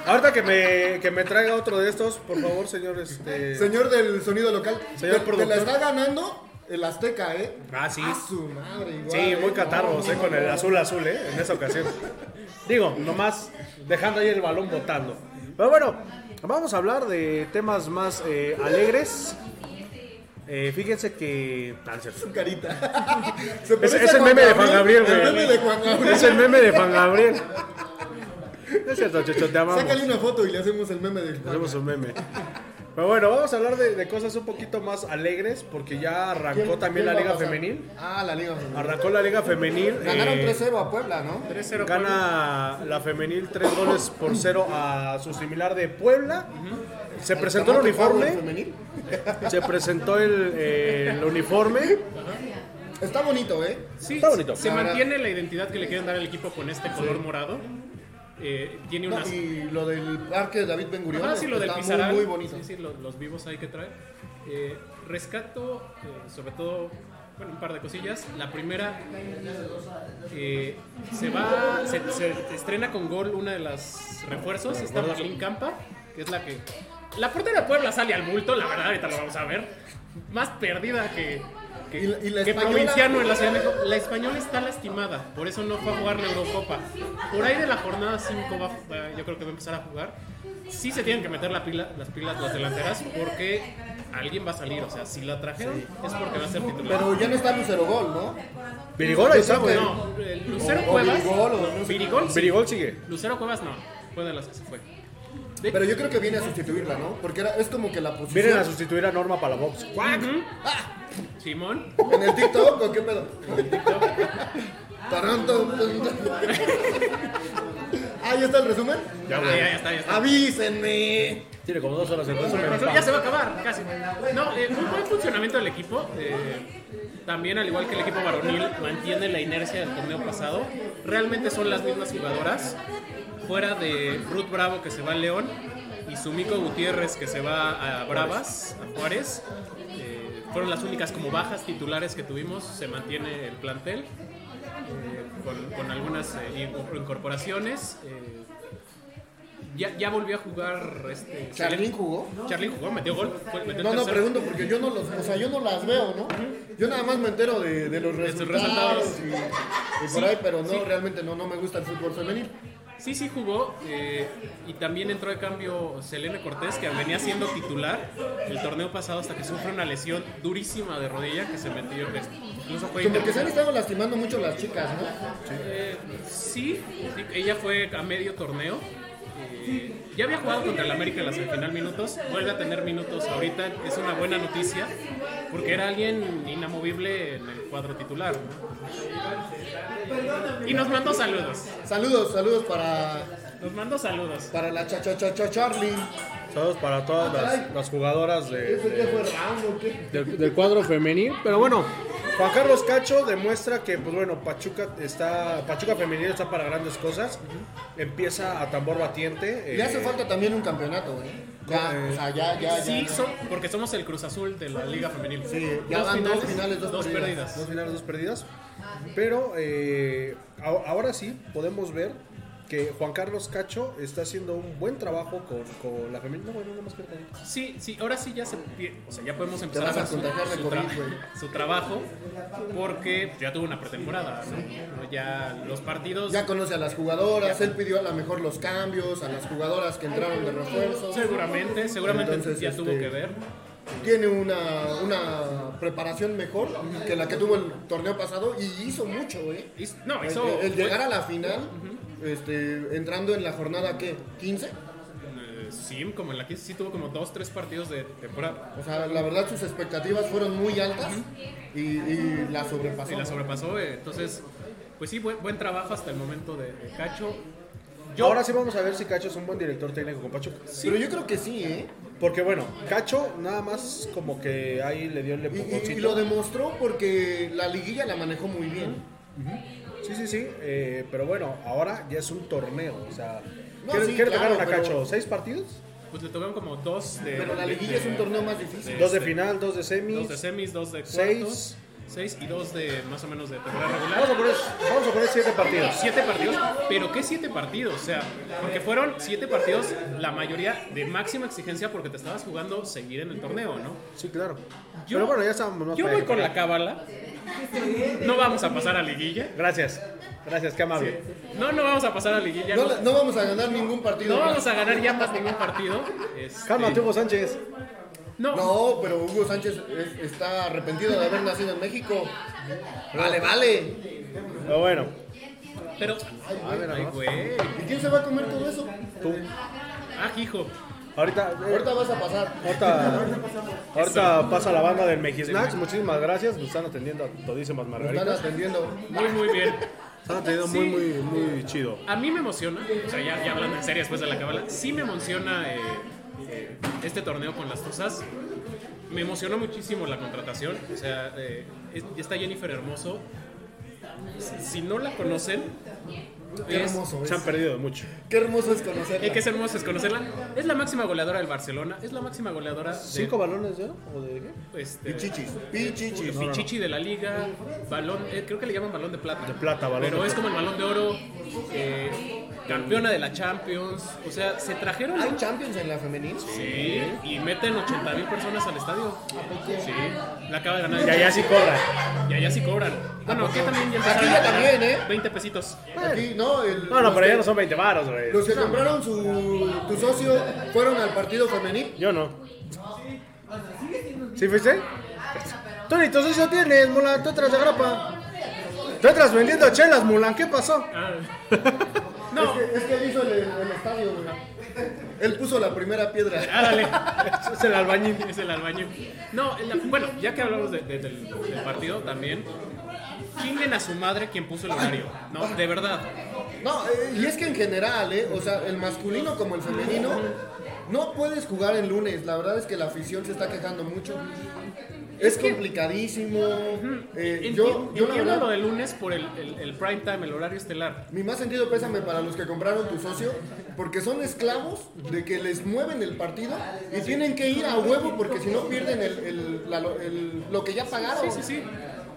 ahorita que, me, que me traiga otro de estos, por favor, señor. Este... Señor del sonido local, Señor te, te la productor. está ganando el Azteca, ¿eh? Ah, sí. A su madre, igual. Sí, muy catarros, No, eh, no, con el azul azul, eh, en esa ocasión. Digo, nomás dejando ahí el balón botando. Pero bueno, vamos a hablar de temas más eh, alegres. Eh, fíjense que. ah, es cierto. Su carita. Es, es el meme de Juan Gabriel, El güey. meme de Juan Gabriel. Es el meme de Juan Gabriel. No es cierto, Checho, te amamos. Sácale una foto y le hacemos el meme de Juan Hacemos un meme. Pero bueno, vamos a hablar de, de cosas un poquito más alegres, porque ya arrancó ¿Quién- también quién la Liga? Femenil. Ah, la Liga Femenil. Arrancó la Liga Femenil. Ganaron eh, 3-0 a Puebla, ¿no? 3-0 Gana la femenil tres goles por cero a su similar de Puebla. Se presentó el uniforme. Se presentó el, eh, el uniforme. Está bonito, ¿eh? Sí, Está bonito. se La verdad. mantiene la identidad que le quieren dar al equipo con este color morado. Eh, tiene No, unas. y lo del parque de David Ben Gurion Ajá, sí, lo del está muy, muy bonito. Sí, sí, lo- los, vivos hay que traer. Eh, rescato, eh, sobre todo, bueno, un par de cosillas. La primera, eh, se va, se, se estrena con gol una de las refuerzos, esta Marlene Campa, que es la que... La portera de Puebla sale al bulto, la verdad, ahorita lo vamos a ver. Más perdida que, que, Y la- y la que española- provinciano en la Ciudad de México. La española está lastimada, por eso no fue a jugar la Eurocopa. Por ahí de la jornada 5 va, va- yo creo que va a empezar a jugar. Sí se tienen que meter la pila, las pilas las delanteras porque alguien va a salir. O sea, si la trajeron es porque va a ser titular. Pero ya no está Lucero Gol, ¿no? Virigol ahí está, güey. no, el Lucero O- o Cuevas. Virigol, o no sé. Virigol, sí. Virigol sigue. Lucero Cuevas no, fue de las que se fue. De- Pero yo creo que viene a sustituirla, ¿no? Porque era, es como que la posición... Vienen a sustituir a Norma Palabox. Ujú. Simón. ¿En el TikTok o qué pedo? Taranto. ah, ¿ya está el resumen? Ya, Ah, ya, ya está, ya está. Avísenme. Tiene como dos horas entonces. Eso ya se va a acabar, casi. No, eh, un buen funcionamiento del equipo. eh, también, al igual que el equipo varonil, mantiene la inercia del torneo pasado. Realmente son las mismas jugadoras. Fuera de Ruth Bravo, que se va a León, y Sumiko Gutiérrez, que se va a Bravas, a Juárez. eh, fueron las únicas como bajas titulares que tuvimos. Se mantiene el plantel. eh, con, con algunas eh, incorporaciones. eh, ya, ya volvió a jugar este, ¿Charlín jugó? Charlie jugó, metió gol. fue- metió No, no, pregunto porque yo no los, o sea, yo no las veo, ¿no? Yo nada más me entero de, de los resultados, resultados. y, y por Sí, ahí, pero no, sí. realmente no, no me gusta el fútbol femenil. Sí, sí jugó. eh, y también entró de cambio Selene Cortés, que venía siendo titular el torneo pasado hasta que sufre una lesión durísima de rodilla que se metió. que incluso fue Como que se han estado lastimando mucho las chicas, ¿no? Eh, sí, sí, ella fue a medio torneo. Eh, ya había jugado contra el América en la semifinal minutos, vuelve a tener minutos ahorita, es una buena noticia, porque era alguien inamovible en el cuadro titular. ¿no? Y nos mandó saludos, Saludos, saludos para, nos mandó saludos. para la cha cha cha cha Charlie. Saludos para todas las, las jugadoras de, del cuadro femenil. Pero bueno, Juan Carlos Cacho demuestra que, pues bueno, Pachuca está Pachuca femenil está para grandes cosas. Empieza a tambor batiente. Le hace eh, falta también un campeonato, ¿eh? Ya, o sea, ya, ya, ya. Sí, ya. son- porque somos el Cruz Azul de la Liga Femenil. Sí, ya van dos finales, dos perdidas. perdidas. Dos finales, dos perdidas. Pero eh, ahora sí podemos ver que Juan Carlos Cacho está haciendo un buen trabajo con, con la femenina. No, bueno, no más que. Sí, sí, ahora sí ya se o sea, ya podemos empezar vas a ver su, su tra- güey. su trabajo porque ya tuvo una pretemporada, ¿no? Ya los partidos Ya conoce a las jugadoras, él pidió a lo mejor los cambios, a las jugadoras que entraron de refuerzo. seguramente, seguramente Entonces, ya este, tuvo que ver. Tiene una, una preparación mejor que la que tuvo el torneo pasado y hizo mucho, ¿eh? No, hizo el llegar a la final, este, entrando en la jornada, ¿qué? ¿15? eh, sí, como en la que sí tuvo como dos, tres partidos de temporada. O sea, la verdad sus expectativas fueron muy altas y, y la sobrepasó. Y la sobrepasó, eh, entonces, pues sí, buen, buen trabajo hasta el momento de, de Cacho. Yo- Ahora sí vamos a ver si Cacho es un buen director técnico con Pachuca. Pero yo creo que sí, ¿eh? Porque bueno, Cacho nada más como que ahí le dio el Y, y- y empujoncito. lo demostró porque la liguilla la manejó muy bien. Sí, sí, sí. eh, pero bueno, ahora ya es un torneo. O sea, No, ¿qué, sí, qué le claro, tocaron a pero- Cacho? ¿Seis partidos? Pues le tocaron como dos de. Pero la de- liguilla es un torneo más difícil. Dos de final, dos de semis. Dos de semis, dos de cuartos. Seis. Seis y dos de más o menos de temporada Vamos a regular. poner, vamos a poner siete partidos. Siete partidos, pero ¿qué siete partidos? O sea, porque fueron siete partidos, la mayoría de máxima exigencia porque te estabas jugando seguir en el torneo, ¿no? Sí, claro. Yo- pero bueno, ya estamos más Yo voy con la cábala. No vamos a pasar a liguilla. Gracias. Gracias, qué amable. No, no vamos a pasar a liguilla. No, No, le- no vamos a ganar ningún partido. no más. vamos a ganar ya más ningún partido. Este, Cálmate, Hugo Sánchez. No, No, pero Hugo Sánchez es- está arrepentido de haber nacido en México. Vale, vale. Pero bueno, pero. Ay, güey. ¿Y quién se va a comer todo eso? tú. Ah, hijo. Ahorita, eh, Ahorita vas a pasar. ahorita, ahorita pasa la banda del Mejisnacks. Muchísimas gracias. Nos están atendiendo a todísimas Nos están margaritas. atendiendo. Muy, muy bien. Están atendiendo muy, muy, muy chido. A mí me emociona, o sea, ya, ya hablando en serio después de la cábala, sí me emociona eh, eh, este torneo con las Tuzas. Me emocionó muchísimo la contratación. O sea, eh, es- está Jennifer Hermoso. Si no la conocen, Qué Es- hermoso Se han es. perdido mucho. Qué hermoso es conocerla. Eh, que es hermoso es conocerla. Es la máxima goleadora del Barcelona. Es la máxima goleadora de ¿Cinco balones de oro? ¿O de qué? este, Pichichis. Pichichis. Pichichi de la liga, balón, eh, creo que le llaman balón de plata. De plata, balón Pero de es plata. como el balón de oro, eh, campeona de la Champions. O sea, se trajeron. ¿Hay Champions en la femenil? Sí, y meten 80 mil personas al estadio. Sí, la acaba de ganar. Y allá sí cobra. Y allá sí cobran. Bueno, aquí también ya Aquí empezaron ya a cobrar también, ¿eh? 20 pesitos. Aquí, no, el, No, no, pero ya no son 20 varos, güey. Los que compraron su, tu socio fueron al partido femenil. Yo no. ¿Sí fuiste? Tú ni tu socio tienes, Mulan, tú entras de grapa. Tú entras vendiendo chelas, Mulan, ¿qué pasó? Ah. Es No, que, es que él hizo el, el estadio, güey. Él puso la primera piedra. ándale. Es el albañil. Es el albañil. No, la- bueno, ya que hablamos de- de- del, del partido también, chinguen a su madre quien puso el horario. No, de verdad. No, eh, y es que en general, ¿eh? O sea, el masculino como el femenino, no puedes jugar el lunes. La verdad es que la afición se está quejando mucho. Es complicadísimo. Eh, Enti- yo, yo entiendo lo del lunes por el, el, el prime time, el horario estelar. mi más sentido pésame para los que compraron tu socio, porque son esclavos de que les mueven el partido y tienen que ir a huevo porque si no pierden el, el- la- lo que ya pagaron. Sí, sí, sí.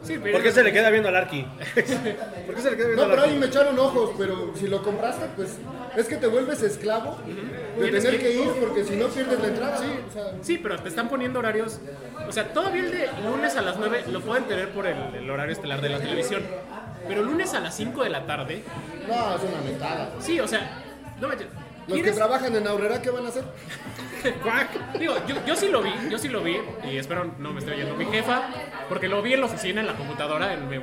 Sí, pero ¿Por qué se le queda viendo al Arqui? ¿Por qué se le queda viendo No, al pero ahí me echaron ojos, pero si lo compraste, pues es que te vuelves esclavo de Tienes tener que- que ir porque si no pierdes la entrada. Sí, o sea, Sí, pero te están poniendo horarios. O sea, todavía el de lunes a las 9 lo pueden tener por el, el horario estelar de la televisión. Pero lunes a las 5 de la tarde, no, es una mentada. sí, o sea, no me. Los que ¿quieres- trabajan en Aurrera, ¿qué van a hacer? Digo, yo, yo sí lo vi, yo sí lo vi, y espero no me estoy oyendo mi jefa, porque lo vi en la oficina, en la computadora, en- me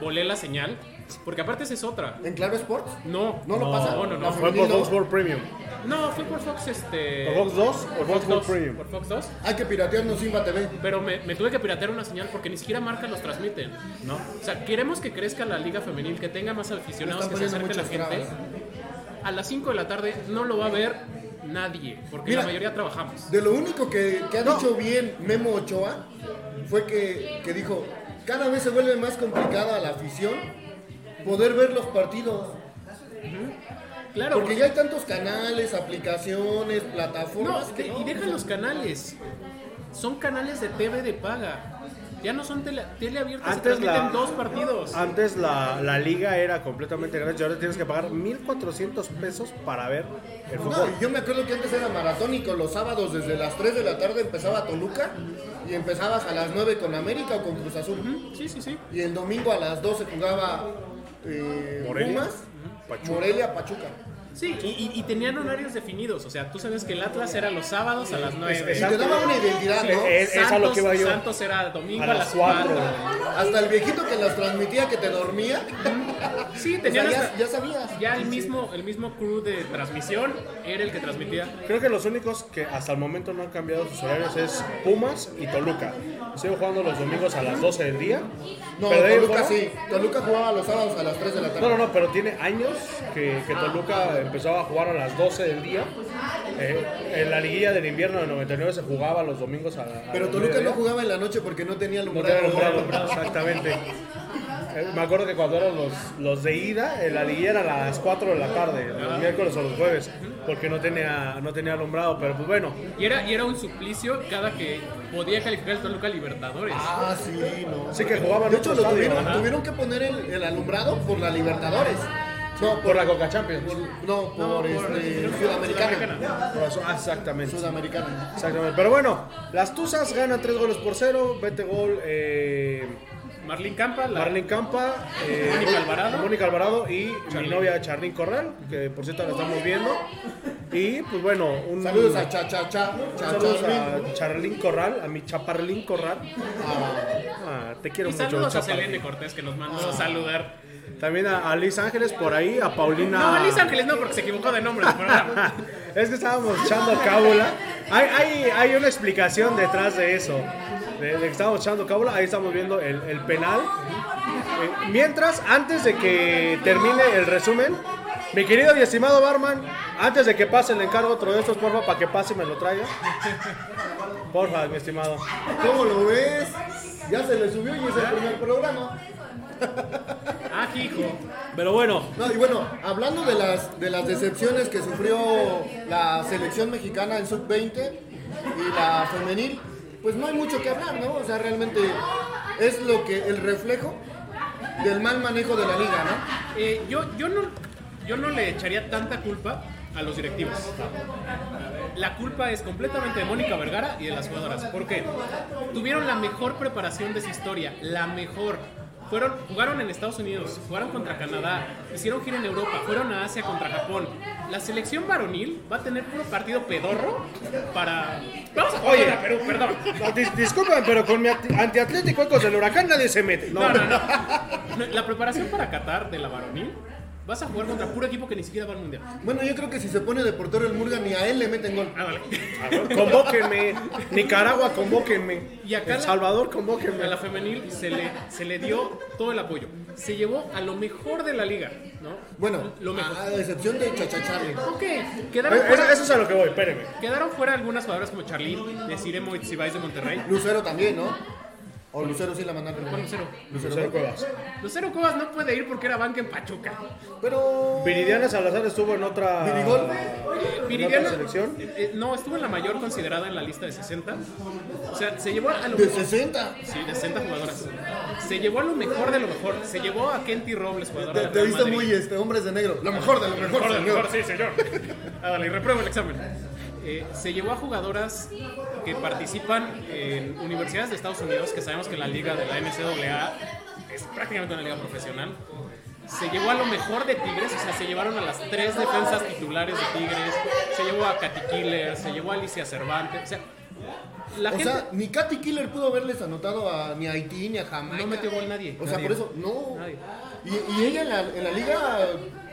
volé la señal, porque aparte esa es otra. ¿En Clave Sports? No, ¿No lo pasa? No, no, no. Fue por Fox. World Premium. No, fue por Fox, este... ¿Por Fox 2 o por Fox World 2, Premium? Por Fox 2. Hay que piratearnos Simba TV. Pero me, me tuve que piratear una señal porque ni siquiera marcas los transmiten. ¿No? O sea, queremos que crezca la liga femenil, que tenga más aficionados, que se acerque la gente. A las 5 de la tarde no lo va a ver nadie, porque Mira. la mayoría trabajamos. De lo único que, que ha dicho bien Memo Ochoa fue que, que dijo, cada vez se vuelve más complicada la afición poder ver los partidos. Claro, Porque ya hay tantos canales, aplicaciones, No, plataformas que de- no, y deja o sea, los canales. Son canales de TV de paga. Ya no son tele, tele abierta, se Antes la- transmiten dos partidos. Antes la, la liga era completamente gratis y ahora tienes que pagar 1.400 pesos para ver el No, fútbol. y yo me acuerdo que antes era maratónico, los sábados desde las 3 de la tarde empezaba Toluca y empezabas a las 9 con América o con Cruz Azul. Sí, sí, sí. Y el domingo a las 12 jugaba eh, Morelia. Pumas, Pachuca. Morelia, Pachuca. Sí, y, y- y tenían horarios definidos. O sea, tú sabes que el Atlas era los sábados a las 9. Y te daba una identidad, ¿no? Es- es a lo que iba yo. Santos era domingo A a, las las 4. cuatro. Hasta el viejito que las transmitía que te dormía, Sí, o sea, tenían ya, sabías. ya el mismo, el mismo crew de transmisión era el que transmitía. Creo que los únicos que hasta el momento no han cambiado sus horarios es Pumas y Toluca. Siguen jugando los domingos a las 12 del día. No, Toluca sí. Toluca jugaba los sábados a las 3 de la tarde. No, no, no, pero tiene años que, que Toluca empezaba a jugar a las 12 del día. Eh, en la liguilla del invierno de 99 se jugaba los domingos a, a Pero Toluca no jugaba en la noche porque no tenía No alumbrado. tenía alumbrado, alumbrado, exactamente. Eh, Me acuerdo que cuando eran los, los de ida, en la liguilla era a las 4 de la tarde, los miércoles o los jueves, porque no tenía, no tenía alumbrado, pero pues bueno. Y era, y era un suplicio cada que podía calificar el Toluca Libertadores. Ah, sí, no. Así que jugaban De hecho, lo tuvieron, tuvieron que poner el, el alumbrado por la Libertadores. No, Por la Coca Champions. no, por, este, Sudamericana. Por eso- ah, exactamente. Sudamericana. Exactamente. Pero bueno, las Tuzas ganan 3 goles por 0. Vete gol eh, Marlene Campa, la, Marlene Campa, eh, Mónica Alvarado. Mónica Alvarado y mi novia Charlín Corral, que por cierto la estamos viendo. Y pues bueno, un Saludos a Cha Cha Cha. Cha saludos Charlín. a Charlín Corral, a mi chaparlín Corral. Ah, te quiero Y mucho. saludos a Chaparrín. Selene Cortés que nos mandó saludar. También a, a Liz Ángeles por ahí, a Paulina. No, Liz Ángeles no, porque se equivocó de nombre es que estábamos echando cábula. Hay, hay, hay una explicación detrás de eso. De, de que estábamos echando cábula, ahí estamos viendo el, el penal. Eh, mientras, antes de que termine el resumen, mi querido y estimado barman, antes de que pase el encargo otro de estos, porfa, para que pase y me lo traiga. Porfa, mi estimado. ¿Cómo lo ves? Ya se le subió y es el primer programa. Ah, Hijo. Pero bueno, No, y bueno, hablando de las, de las decepciones que sufrió la selección mexicana en sub-20 y la femenil, pues no hay mucho que hablar, ¿no? O sea, realmente es lo que el reflejo del mal manejo de la liga, ¿no? Eh, yo, yo, no, yo no le echaría tanta culpa a los directivos. La culpa es completamente de Mónica Vergara y de las jugadoras. ¿Por qué? Tuvieron la mejor preparación de su historia, la mejor. Fueron, jugaron en Estados Unidos, jugaron contra Canadá, hicieron gira en Europa, fueron a Asia contra Japón. La selección varonil va a tener puro partido pedorro para... Vamos a jugar Oye. a Perú, perdón. no, dis- disculpen, pero con mi antiatlético Ecos del Huracán nadie se mete. No, no, no. No, La preparación para Qatar de la varonil, vas a jugar contra puro equipo que ni siquiera va al mundial. Bueno, yo creo que si se pone de portero el Murga, ni a él le meten gol. Ah, vale. Convóquenme. Nicaragua, convóquenme. Y acá El Salvador, A convóquenme. la femenil se le, se le dio todo el apoyo. Se llevó a lo mejor de la liga, ¿no? Bueno, lo mejor. a excepción de Chachacharle. Ok, Eh, quedaron Eso, fuera, eso es a lo que voy, espérenme. quedaron fuera algunas jugadoras como Charlene, Desiree Moitzibais de Monterrey. Lucero también, ¿no? O Lucero sí la mandaron. ¿Cuál Lucero? Lucero Cuevas. Lucero Cuevas no puede ir porque era banca en Pachuca. Pero. Viridiana Salazar estuvo en otra. ¿Virigol? ¿En Viridiana, otra selección? eh, eh, no, estuvo en la mayor considerada en la lista de 60. O sea, se llevó a lo De mejor. 60. Sí, de 60 jugadoras. Se llevó a lo mejor de lo mejor. Se llevó a Kenty Robles, jugadora Te, de te Real viste muy este, hombres de negro. Lo mejor de lo mejor, Mejor, señor. mejor, sí, señor. Ah, dale, y repruebo el examen. Eh, se llevó a jugadoras que participan en universidades de Estados Unidos, que sabemos que la liga de la NCAA es prácticamente una liga profesional. Se llevó a lo mejor de Tigres, o sea, se llevaron a las tres defensas titulares de Tigres, se llevó a Katy Killer, se llevó a Alicia Cervantes, o sea, la O gente sea, ni Katy Killer pudo haberles anotado a ni a Haití ni a Jamaica. no metió gol nadie. O sea, nadie. por eso, no. Nadie. Y, y ella en la, en la liga.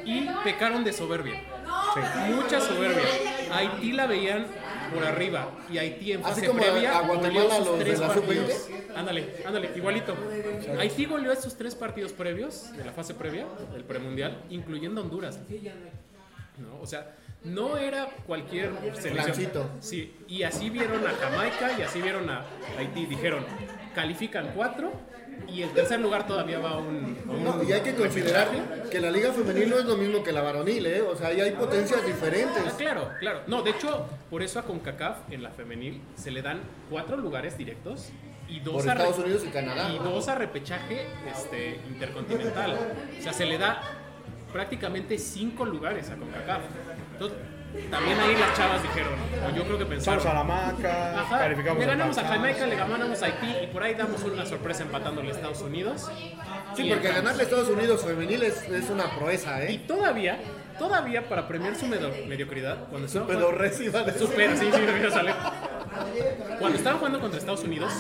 y pecaron de soberbia. Mucha soberbia. Haití la veían por arriba y Haití en Así fase como previa a Guatemala los de tres la partidos. sub-20. Ándale, ándale, igualito. Haití goleó esos tres partidos previos de la fase previa del premundial, incluyendo Honduras. ¿No? O sea, no era cualquier selección. Sí, y así vieron a Jamaica y así vieron a Haití. Dijeron, califican cuatro y el tercer lugar todavía va a un, No, y hay que considerar que la liga femenil no es lo mismo que la varonil, ¿eh? O sea, ahí hay potencias diferentes. Ah, claro, claro. No, de hecho, por eso a CONCACAF en la femenil se le dan cuatro lugares directos y dos, Por a, Estados Unidos y Canadá. y dos a repechaje este, intercontinental. O sea, se le da prácticamente cinco lugares a CONCACAF. Entonces, también ahí las chavas dijeron, o yo creo que pensaron. Pasamos a la maca, Ajá, calificamos le ganamos a. Jamaica, le ganamos a Haití y por ahí damos una sorpresa empatándole a Estados Unidos. Sí, Y porque entramos. ganarle a Estados Unidos femenil es, es una proeza, Y ¿eh? todavía, todavía para premiar su medo- mediocridad, cuando a decir. Super, sí, sí, me sale. Cuando estaban jugando contra Estados Unidos,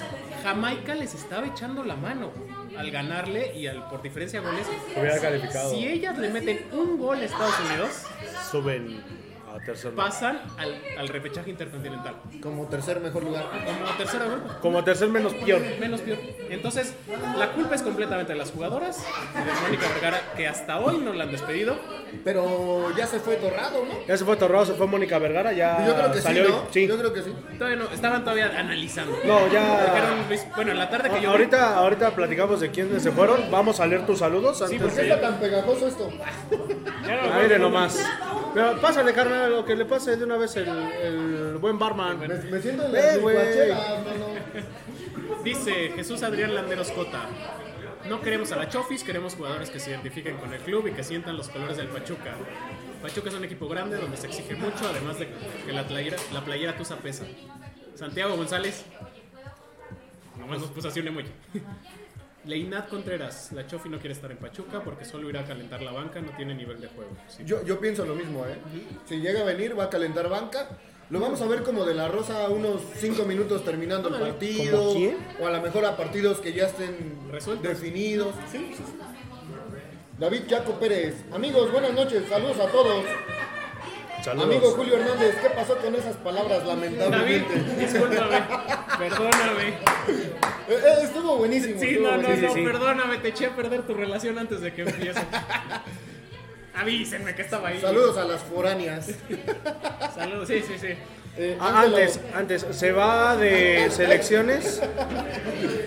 Jamaica les estaba echando la mano al ganarle y al, por diferencia de goles. Hubiera calificado. Si ellas le meten un gol a Estados Unidos, Suben a tercer lugar. pasan al, al repechaje intercontinental. Como tercer mejor lugar. Como tercera gol, Como tercer menos peor. menos peor. Entonces, la culpa es completamente de las jugadoras y de Mónica Vergara, que hasta hoy no la han despedido. Pero ya se fue Torrado, ¿no? Ya se fue Torrado, se fue Mónica Vergara, ya Yo creo que sí, salió. ¿no? y- sí. Yo creo que sí. Todavía no, estaban todavía analizando. No, ya. Bueno, en la tarde que yo vi- Ahorita, ahorita platicamos de quiénes se fueron. Vamos a leer tus saludos antes ¿Por qué de- está tan pegajoso esto? No Aire acuerdo. nomás. Pero pásale, carnal, lo que le pase de una vez el, el buen barman. Me, me siento en las güey. licuachelas, no, Dice Jesús Adrián Landeros Cota. No queremos a la Chofis, queremos jugadores que se identifiquen con el club y que sientan los colores del Pachuca. Pachuca es un equipo grande donde se exige mucho, además de que la playera, la playera tusa pesa. Santiago González. Nomás nos puso así un emoji. Leinat Contreras. La Chofi no quiere estar en Pachuca porque solo irá a calentar la banca, no tiene nivel de juego. Sí. Yo, yo pienso lo mismo, ¿eh? Si llega a venir, va a calentar banca. Lo vamos a ver como de la Rosa unos 5 minutos terminando el partido. O a lo mejor a partidos que ya estén Resueltos. definidos. David Jaco Pérez. Amigos, buenas noches. Saludos a todos. Saludos. Amigo Julio Hernández, ¿qué pasó con esas palabras David, lamentablemente? discúlpame, perdóname. Eh, eh, estuvo buenísimo. Sí, estuvo no, no, buenísimo. no, sí, sí. perdóname, te eché a perder tu relación antes de que empiece. Avísenme que estaba ahí. Saludos a las foráneas. Saludos, sí, sí, sí. Eh, Ah, antes, antes, se va de selecciones.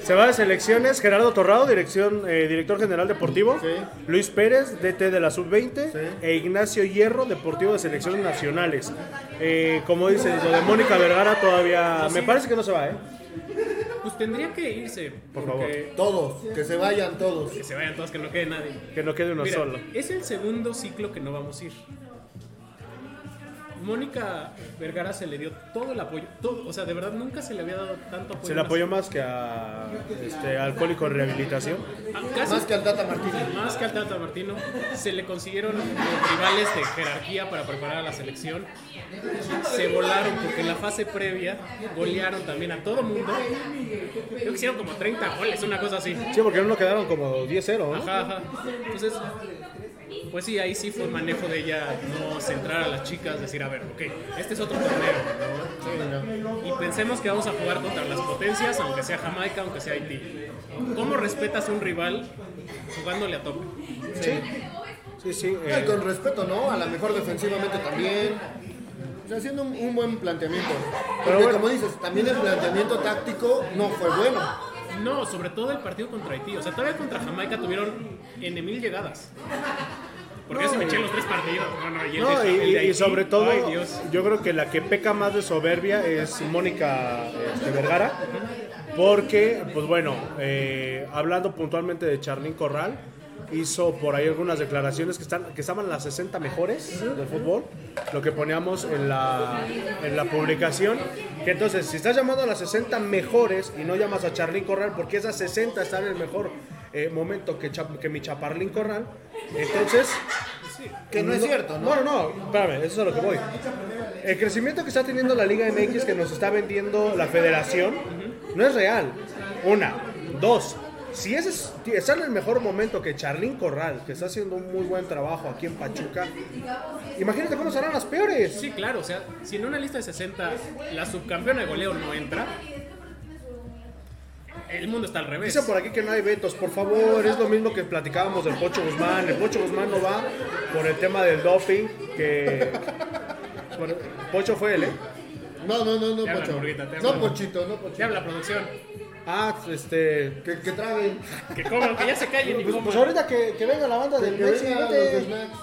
Se va de selecciones Gerardo Torrado, dirección, eh, director general deportivo. Sí. Luis Pérez, DT de la Sub-20. Sí. E Ignacio Hierro, deportivo de selecciones nacionales. Eh, como dices, lo de Mónica Vergara todavía. Me parece que no se va, ¿eh? Pues tendría que irse. Por porque Todos, que se vayan todos. Que se vayan todos, que no quede nadie. Que no quede uno Mira, solo. es el segundo ciclo que no vamos a ir. Mónica Vergara se le dio todo el apoyo, todo, o sea, de verdad nunca se le había dado tanto apoyo. Se le apoyó más que a este, Alcohólico en Rehabilitación. Ah, casi- Más que al Tata Martínez. más que al Tata Martino, se le consiguieron rivales de jerarquía para preparar a la selección. Se volaron porque en la fase previa golearon también a todo mundo. Creo que hicieron como 30 goles, una cosa así. Sí, porque no quedaron como 10-0, ¿no? Ajá, ajá. Entonces, pues sí, ahí sí fue manejo de ella no centrar a las chicas, decir, a ver, ok, este es otro torneo. ¿no? Y pensemos que vamos a jugar contra las potencias, aunque sea Jamaica, aunque sea Haití. ¿Cómo respetas a un rival jugándole a tope? Sí, sí, sí. Eh, con respeto, ¿no? A lo mejor defensivamente también. O sea, haciendo un, un buen planteamiento. Porque Pero bueno. como dices, también el planteamiento táctico no fue bueno. No, sobre todo el partido contra Haití. O sea, todavía contra Jamaica tuvieron N mil llegadas. Porque yo sí me eché los tres partidos. No, no, y el, No, de, y, el de y sobre todo, ay, Dios. yo creo que la que peca más de soberbia es Mónica este, Vergara, porque, pues bueno, eh, hablando puntualmente de Charlín Corral, hizo por ahí algunas declaraciones que, están, que estaban las 60 mejores del fútbol, lo que poníamos en la, en la publicación, que entonces, si estás llamando a las 60 mejores y no llamas a Charlín Corral, porque esas 60 están en el mejor eh, momento que, Cha- que mi Chaparlín Corral, entonces... Que no es cierto, ¿no? No, no, no, espérame, eso es a lo que voy. El crecimiento que está teniendo la Liga MX que nos está vendiendo la federación no es real. Una. Dos. Si ese es- está en el mejor momento que Charlín Corral, que está haciendo un muy buen trabajo aquí en Pachuca, imagínate cómo serán las peores. Sí, claro, o sea, si en una lista de 60 la subcampeona de goleo no entra, el mundo está al revés. Dicen por aquí que no hay vetos, por favor, es lo mismo que platicábamos del Pocho Guzmán. El Pocho Guzmán no va por el tema del doping, que... Bueno, Pocho fue él, ¿eh? No, no, no, no, Te Pocho. Te No. Pochito, no, Pochito. Ya habla producción. Ah, este... Que, que traguen. Que coman, que ya se callen y Pues, coman. pues ahorita que, que venga la banda del que los de snacks.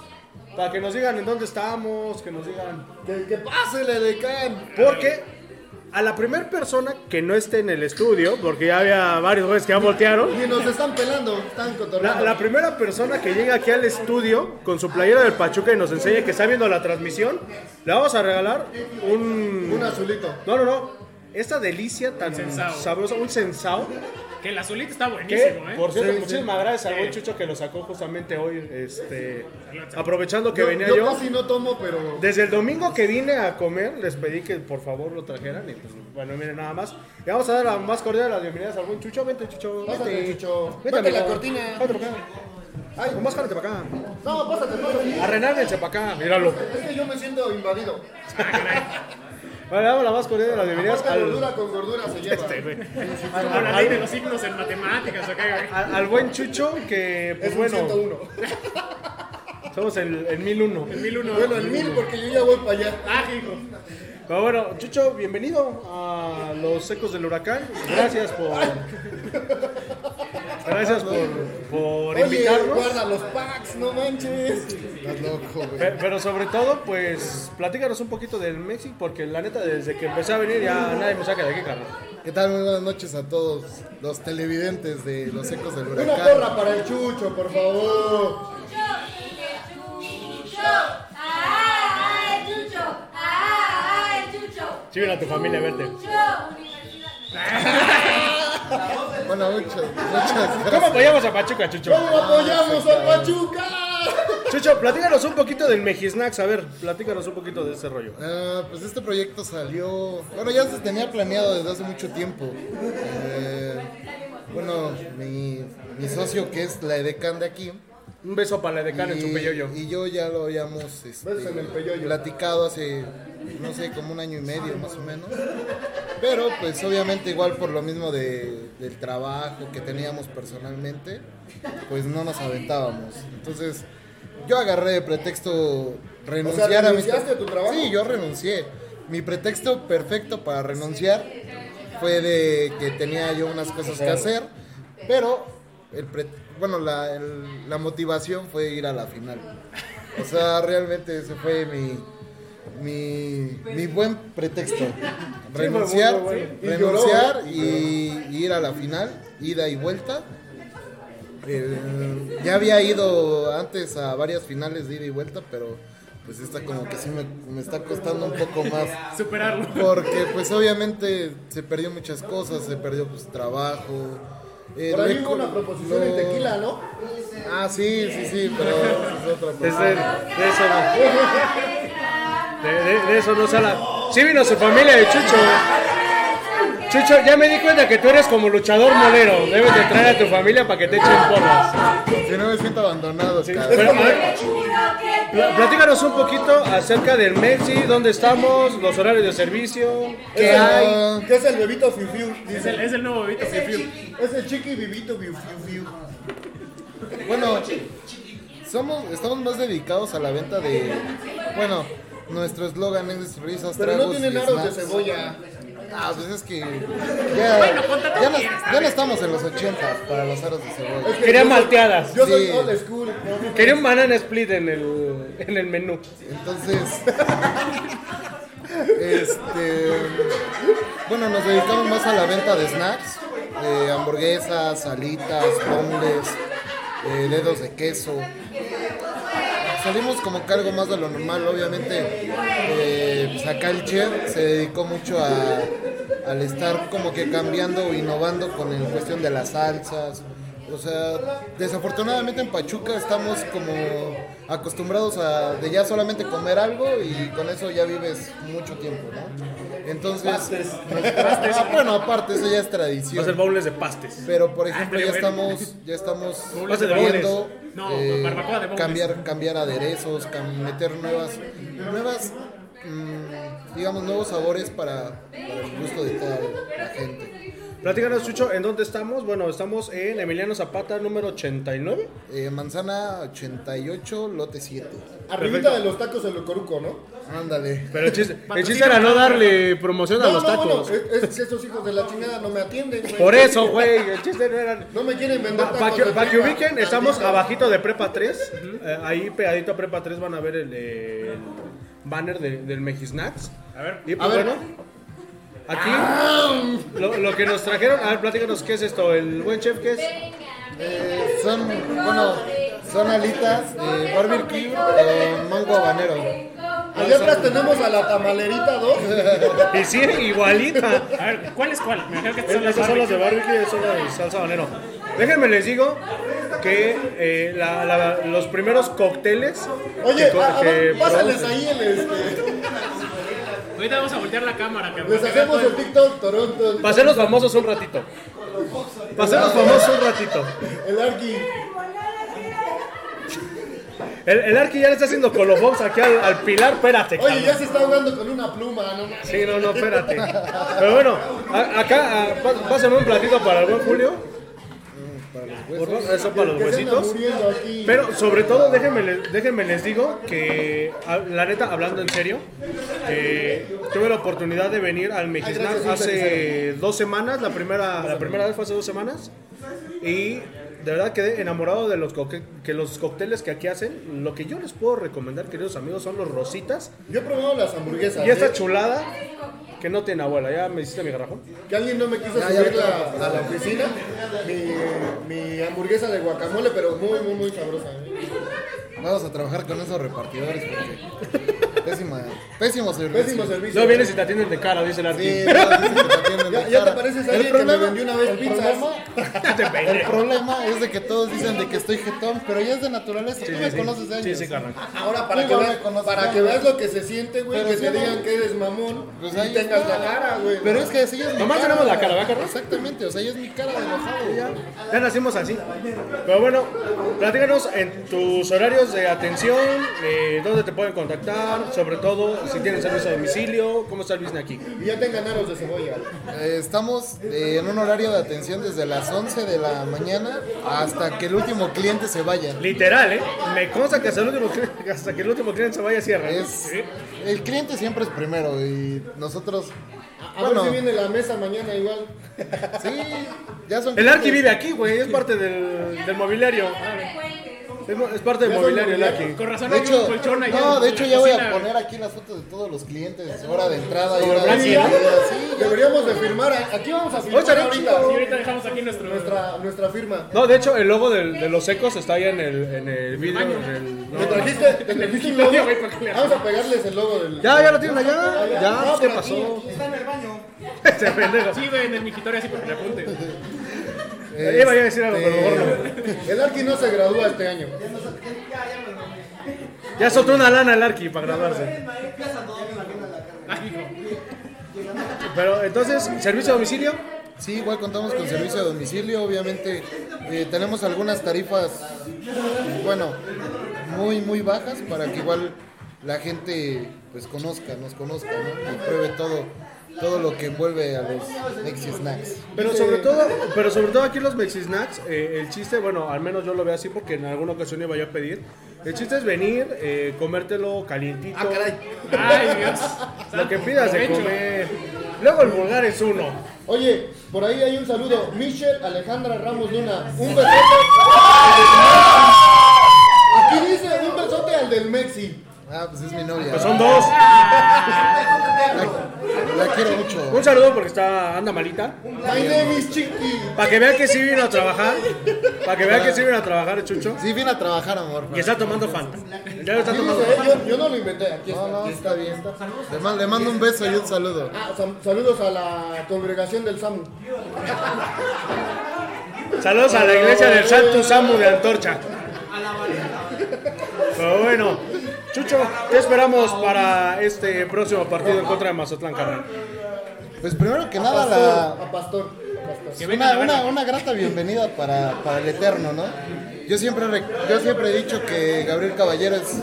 para que nos digan en dónde estamos, que nos digan. Que, que pásele de can. Porque a la primera persona que no esté en el estudio, porque ya había varios güeyes que ya voltearon, Y nos están pelando, están la, cotorreando. la primera persona que llega aquí al estudio con su playera del Pachuca y nos enseñe que está viendo la transmisión, le vamos a regalar un... Un azulito. No, no, no. Esta delicia tan Sensao. sabrosa, un sensao, Que el azulito está que buenísimo, ¿eh? por cierto, Sí, sí. muchísimas gracias al buen Chucho que lo sacó justamente hoy, este, aprovechando que Yo, venía yo yo. casi no tomo, pero. Desde el domingo que vine a comer, les pedí que por favor lo trajeran y pues bueno, miren nada más. Y vamos a dar la más cordial de las bienvenidas al buen Chucho. Vente, Chucho. Pásate, vente. Chucho. Vente, la cortina. Pásate para acá. Ay, Con más para acá. No, pásate, pásate. Arrenáguense para acá, míralo. Es que yo me siento invadido. Vale, damos la más cordial de las bienvenidas al, gordura con gordura se lleva. Este, güey. Con la ley de los signos en matemáticas, ¿ok? güey? al, al buen Chucho que pues Es un bueno, 101. somos el, el 1001. El 1001. Bueno, el 1000 porque yo ya voy para allá. Ah, hijo. Pero bueno, Chucho, bienvenido a los ecos del huracán. Gracias por. Gracias por, por Oye, invitarnos. guarda los packs, no manches. Estás loco, güey. Pe- Pero sobre todo, pues, platícanos un poquito del México, porque la neta, desde que empecé a venir ya nadie me saca de aquí, carnal. ¿Qué tal? Muy buenas noches a todos los televidentes de los ecos del Una huracán. porra para el chucho, por favor. ¡Ay, Chucho! ¡Ay, Chucho! Sí, viene a tu familia a verte. Bueno, muchas, muchas gracias. ¿Cómo apoyamos a Pachuca, Chucho? ¿Cómo apoyamos a Pachuca? Chucho, platícanos un poquito del Mejisnacks, a ver, platícanos un poquito de ese rollo. Ah, pues este proyecto salió. Bueno, ya se tenía planeado desde hace mucho tiempo. Eh, bueno, mi, mi socio, que es la edecán de aquí. Un beso para la decana en su y, peyoyo. y yo ya lo habíamos este, en el peyoyo. platicado hace, no sé, como un año y medio más o menos. Pero pues obviamente igual por lo mismo de, del trabajo que teníamos personalmente, pues no nos aventábamos. Entonces yo agarré de pretexto renunciar a mis... ¿renunciaste a tu trabajo? Sí, yo renuncié. mi pretexto perfecto para renunciar fue de que tenía yo unas cosas que hacer, pero el pre- bueno, la, el- la motivación fue ir a la final. O sea, realmente ese fue mi, mi, mi buen pretexto. Renunciar, bueno. Renunciar y, y ir a la final, ida y vuelta. Eh, ya había ido antes a varias finales de ida y vuelta, pero pues esta como que sí me, me está costando un poco más. Superarlo. Porque pues obviamente se perdió muchas cosas, se perdió pues trabajo. Eh, Por ahí hubo una proposición en no- tequila, ¿no? Ah, sí, sí, sí, pero es otra cosa. de, de eso no. De, de- de eso no se habla. Sí vino su familia de Chucho. Chucho, ya me di cuenta que tú eres como luchador molero. Debes de traer a tu familia para que te echen porras. Si no me siento abandonado, Sí, cabrón. pero, a ver, pla- platícanos un poquito acerca del Mexi, dónde estamos, los horarios de servicio, qué Es el- hay. ¿Qué es el bebito Fiu Fiu? Es el, es el nuevo Vito Fiu Fiu. Es el chiqui bebito Fiu Fiu. Bueno, somos, estamos más dedicados a la venta de. Bueno, nuestro eslogan es risas, Pero no tienen aros de cebolla. Ah, pues es que ya, Bueno, ya, no, ya no estamos en los 80 para los aros de cebolla. Es que Quería yo soy- malteadas. Yo soy Sí. old school. ¿no? Quería un banana split en el, en el menú. Entonces, este, bueno, nos dedicamos más a la venta de snacks, eh, hamburguesas, salitas, bonles, eh, dedos de queso. Salimos como que algo más de lo normal, obviamente. eh, pues acá el chef se dedicó mucho a, al estar como que cambiando o innovando con en cuestión de las salsas. O sea, desafortunadamente en Pachuca estamos como acostumbrados a de ya solamente comer algo y con eso ya vives mucho tiempo, ¿no? Entonces, Ah, bueno, aparte eso ya es tradición. bowls de pastes. Pero por ejemplo Ah, ya estamos ya estamos viendo No, eh, barbacoa de bowls. cambiar cambiar aderezos, cam- meter nuevas nuevas mm, digamos nuevos sabores para, para el gusto de toda la gente. Platícanos, Chucho, ¿en dónde estamos? Bueno, estamos en Emiliano Zapata, número 89. Eh, manzana 88, lote 7. Arribita de los tacos el Locoruco, ¿no? Ándale. Pero el chiste, el chiste era no darle promoción a los no, tacos. no, es, es que esos hijos de la chingada no me atienden, güey. Por eso, güey, el chiste no era... No me quieren vender tacos Para que, pa' ubiquen, estamos abajito de Prepa 3. Eh, ahí pegadito a Prepa 3 van a ver el, el banner de- del Mejisnacks. A ver. Y pues A ver. bueno, aquí lo, lo que nos trajeron, a ver, platícanos qué es esto, el buen chef, ¿qué es? Eh, son, bueno, son alitas de barbecue con mango habanero. Allá atrás tenemos a la tamalerita 2. Y sí, igualita. A ver, ¿cuál es cuál? Me imagino que estas son las son las de barbecue. y son las de salsa habanero. Déjenme les digo que eh, la- la- los primeros cócteles Oye, que co- a- a- que pásales producen- ahí el este. Ahorita vamos a voltear la cámara, cabrón. Les hacemos el TikTok Toronto. Para hacerlos famosos un ratito. Para hacerlos famosos un ratito. El Arqui. El, el Arqui ya le está haciendo colofons aquí al, al pilar. Espérate, Oye, cabrón. ya se está ahogando con una pluma, ¿no? Sí, no, no, espérate. Pero bueno, a- acá, a- pá- pásame un platito para el buen Julio. Por favor, Eso para los Que se anda huesitos. Pero sobre todo, déjenme, les- déjenme les digo que, a- la neta, hablando en serio, que tuve la oportunidad de venir al Mexisnac hace dos semanas, la primera, la primera vez fue hace dos semanas, y de verdad quedé enamorado de los, coque- que los cócteles que aquí hacen. Lo que yo les puedo recomendar, queridos amigos, son los rositas Yo he probado las hamburguesas. y esta ¿eh? chulada que no tiene abuela. ¿Ya me hiciste mi garrafón? Que alguien no me quiso Ya, ya subir la- a la oficina. Mi, mi hamburguesa de guacamole, pero muy, muy, muy sabrosa. ¿eh? Vamos a trabajar con esos repartidores porque pésima, pésimo servicio. Pésimo servicio. No vienes y te atienden de cara, dice el Arqui. Sí, no, dicen que te atienden de Ya, ya te cara. pareces a El alguien que me problema- vendió una vez el pizzas. problema- El problema es de que todos dicen de que estoy jetón, pero ya es de naturaleza. Tú me conoces de años. Sí, sí, carnal. Ahora, para, que, veas, me conoces, para que veas lo que se siente, güey, Pero que sí, te no. digan que eres mamón Pues y tengas está. la cara, güey. Pero es que así es mi Nomás cara. tenemos la cara, ¿verdad, Carlos? Exactamente, o sea, ya es mi cara de enojado. Ya. Ya nacimos así. Pero bueno, platícanos en tus horarios de atención, eh, dónde te pueden contactar, sobre todo si tienen servicio a domicilio, ¿cómo está el business aquí? Y ya tengan aros de cebolla. Eh, estamos eh, en un horario de atención desde las 11 de la mañana hasta que el último cliente se vaya. Literal, ¿eh? Me consta que hasta el último, hasta que el último cliente se vaya cierra. Es, el cliente siempre es primero y nosotros... A Bueno, ver si viene la mesa mañana igual. sí, ya son El Arqui vive aquí, güey, es parte del, del mobiliario. Es, parte del mobiliario el. Con razón De hay un hecho, colchón ahí no, de hecho ya voy a poner aquí las fotos de todos los clientes, hora de entrada y hora de salida. Deberíamos de firmar. Aquí vamos a firmar ahorita. Sí, ahorita dejamos aquí nuestro. Nuestra, nuestra firma. No, de hecho, el logo del- de los secos está ahí en el, en el video. en el- ¿Te no. trajiste, Vamos a pegarles el logo del. Ya, ya lo tienen allá. ya. Ya, pues, ¿qué pasó? Está en el baño. Este pendejo. Sí, güey, en el migitorio así para que le apunte. Iba a decir algo, pero mejor no. El Arqui no se gradúa este año. Ya soltó una lana el Arqui para graduarse. Pero entonces, ¿servicio a domicilio? Sí, igual contamos con servicio a domicilio, obviamente eh, tenemos algunas tarifas, bueno, muy muy bajas para que igual la gente pues conozca, nos conozca, ¿no? Y pruebe todo, todo lo que envuelve a los Nexi Snacks. Pero sobre todo, pero sobre todo aquí los Mexi Snacks, eh, el chiste, bueno, al menos yo lo veo así porque en alguna ocasión iba yo a pedir. El chiste es venir, eh, comértelo calientito. Ah, caray. Ay, Dios. Lo que pidas de comer. Luego el vulgar es uno. Oye, por ahí hay un saludo. Michelle Alejandra Ramos Luna. Un besote. Aquí dice un besote al del Mexi. Ah, pues es mi novia. Pues son dos. La, la quiero mucho. Un saludo porque está anda malita. My name is Chiqui. Para que vean que sí vino a trabajar. Para que vean que sí vino a trabajar Chucho. Sí, vine a trabajar, amor. Y está tomando Fanta. Ya lo está tomando yo, yo no lo inventé. Aquí está. No, no, está bien. Le, man- le mando un beso y un saludo. Ah, sal- saludos a la congregación del SAMU. Saludos a la iglesia del Santo Samu de Antorcha. Pero bueno, Chucho, ¿qué esperamos para este próximo partido en contra de Mazatlán, carnal? Pues primero que A nada, Pastor. la, A Pastor. a Pastor. Que vengan una, una, una grata bienvenida para, para el Eterno, ¿no? Yo siempre, yo siempre he dicho que Gabriel Caballero es,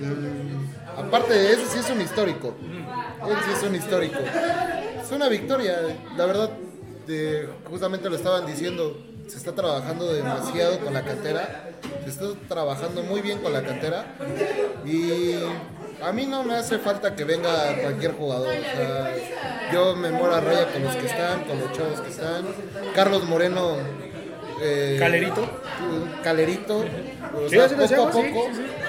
mm, aparte de eso, sí es un histórico. Él sí es un histórico. Es una victoria, la verdad, de- justamente lo estaban diciendo, se está trabajando demasiado con la cantera, se está trabajando muy bien con la cantera y a mí no me hace falta que venga cualquier jugador. o sea, yo me muero a raya con los que están, con los chavos que están. Carlos Moreno. eh, Calerito. Calerito. O sea, poco a sí, poco,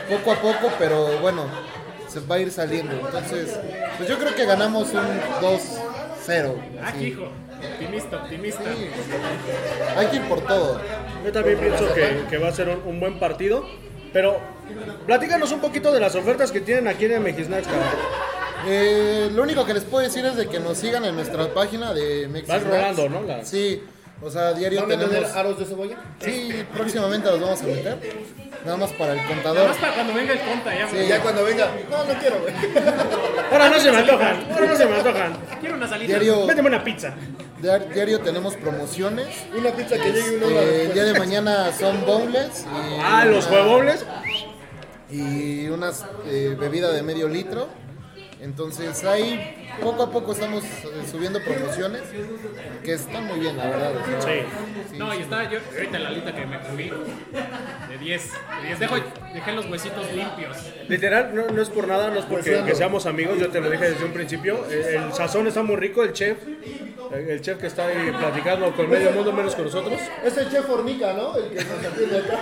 poco a poco, pero bueno, se va a ir saliendo. Entonces, pues yo creo que ganamos un 2-0. Ah, hijo. Optimista, optimista. Hay que ir por todo. Yo también pienso que, que va a ser un, un buen partido. Pero platícanos un poquito de las ofertas que tienen aquí en carnal. Eh, lo único que les puedo decir es de que nos sigan en nuestra página de Mexi Vas rolando, ¿no? La- Sí, o sea, diario ¿Van a tener tenemos... aros de cebolla? Sí, próximamente los vamos a meter. Nada más para el Nada contador. más para cuando venga el conta, ya. Sí. Ya cuando venga. No, no quiero, güey. Ahora no se me antojan, ahora no se me antojan. Quiero una salida. Diario, Méteme una pizza. diar- diario tenemos promociones. Una pizza que llegue una hora Eh, el día de mañana son. Y Ah, los una- huevobles. Y unas eh, bebida de medio litro. Entonces ahí poco a poco estamos eh, subiendo promociones que están muy bien, la verdad. o sea, Sí. sí, No, sí. y estaba yo ahorita la lista que me comí de 10. De 10. Dejo, dejé los huesitos limpios. Literal, no, no es por nada, no es porque que seamos amigos, yo te lo dije desde un principio. El sazón está muy rico, el chef, el chef que está ahí platicando con medio mundo menos con nosotros. Es el chef Fornica, ¿no? El que nos atiende acá.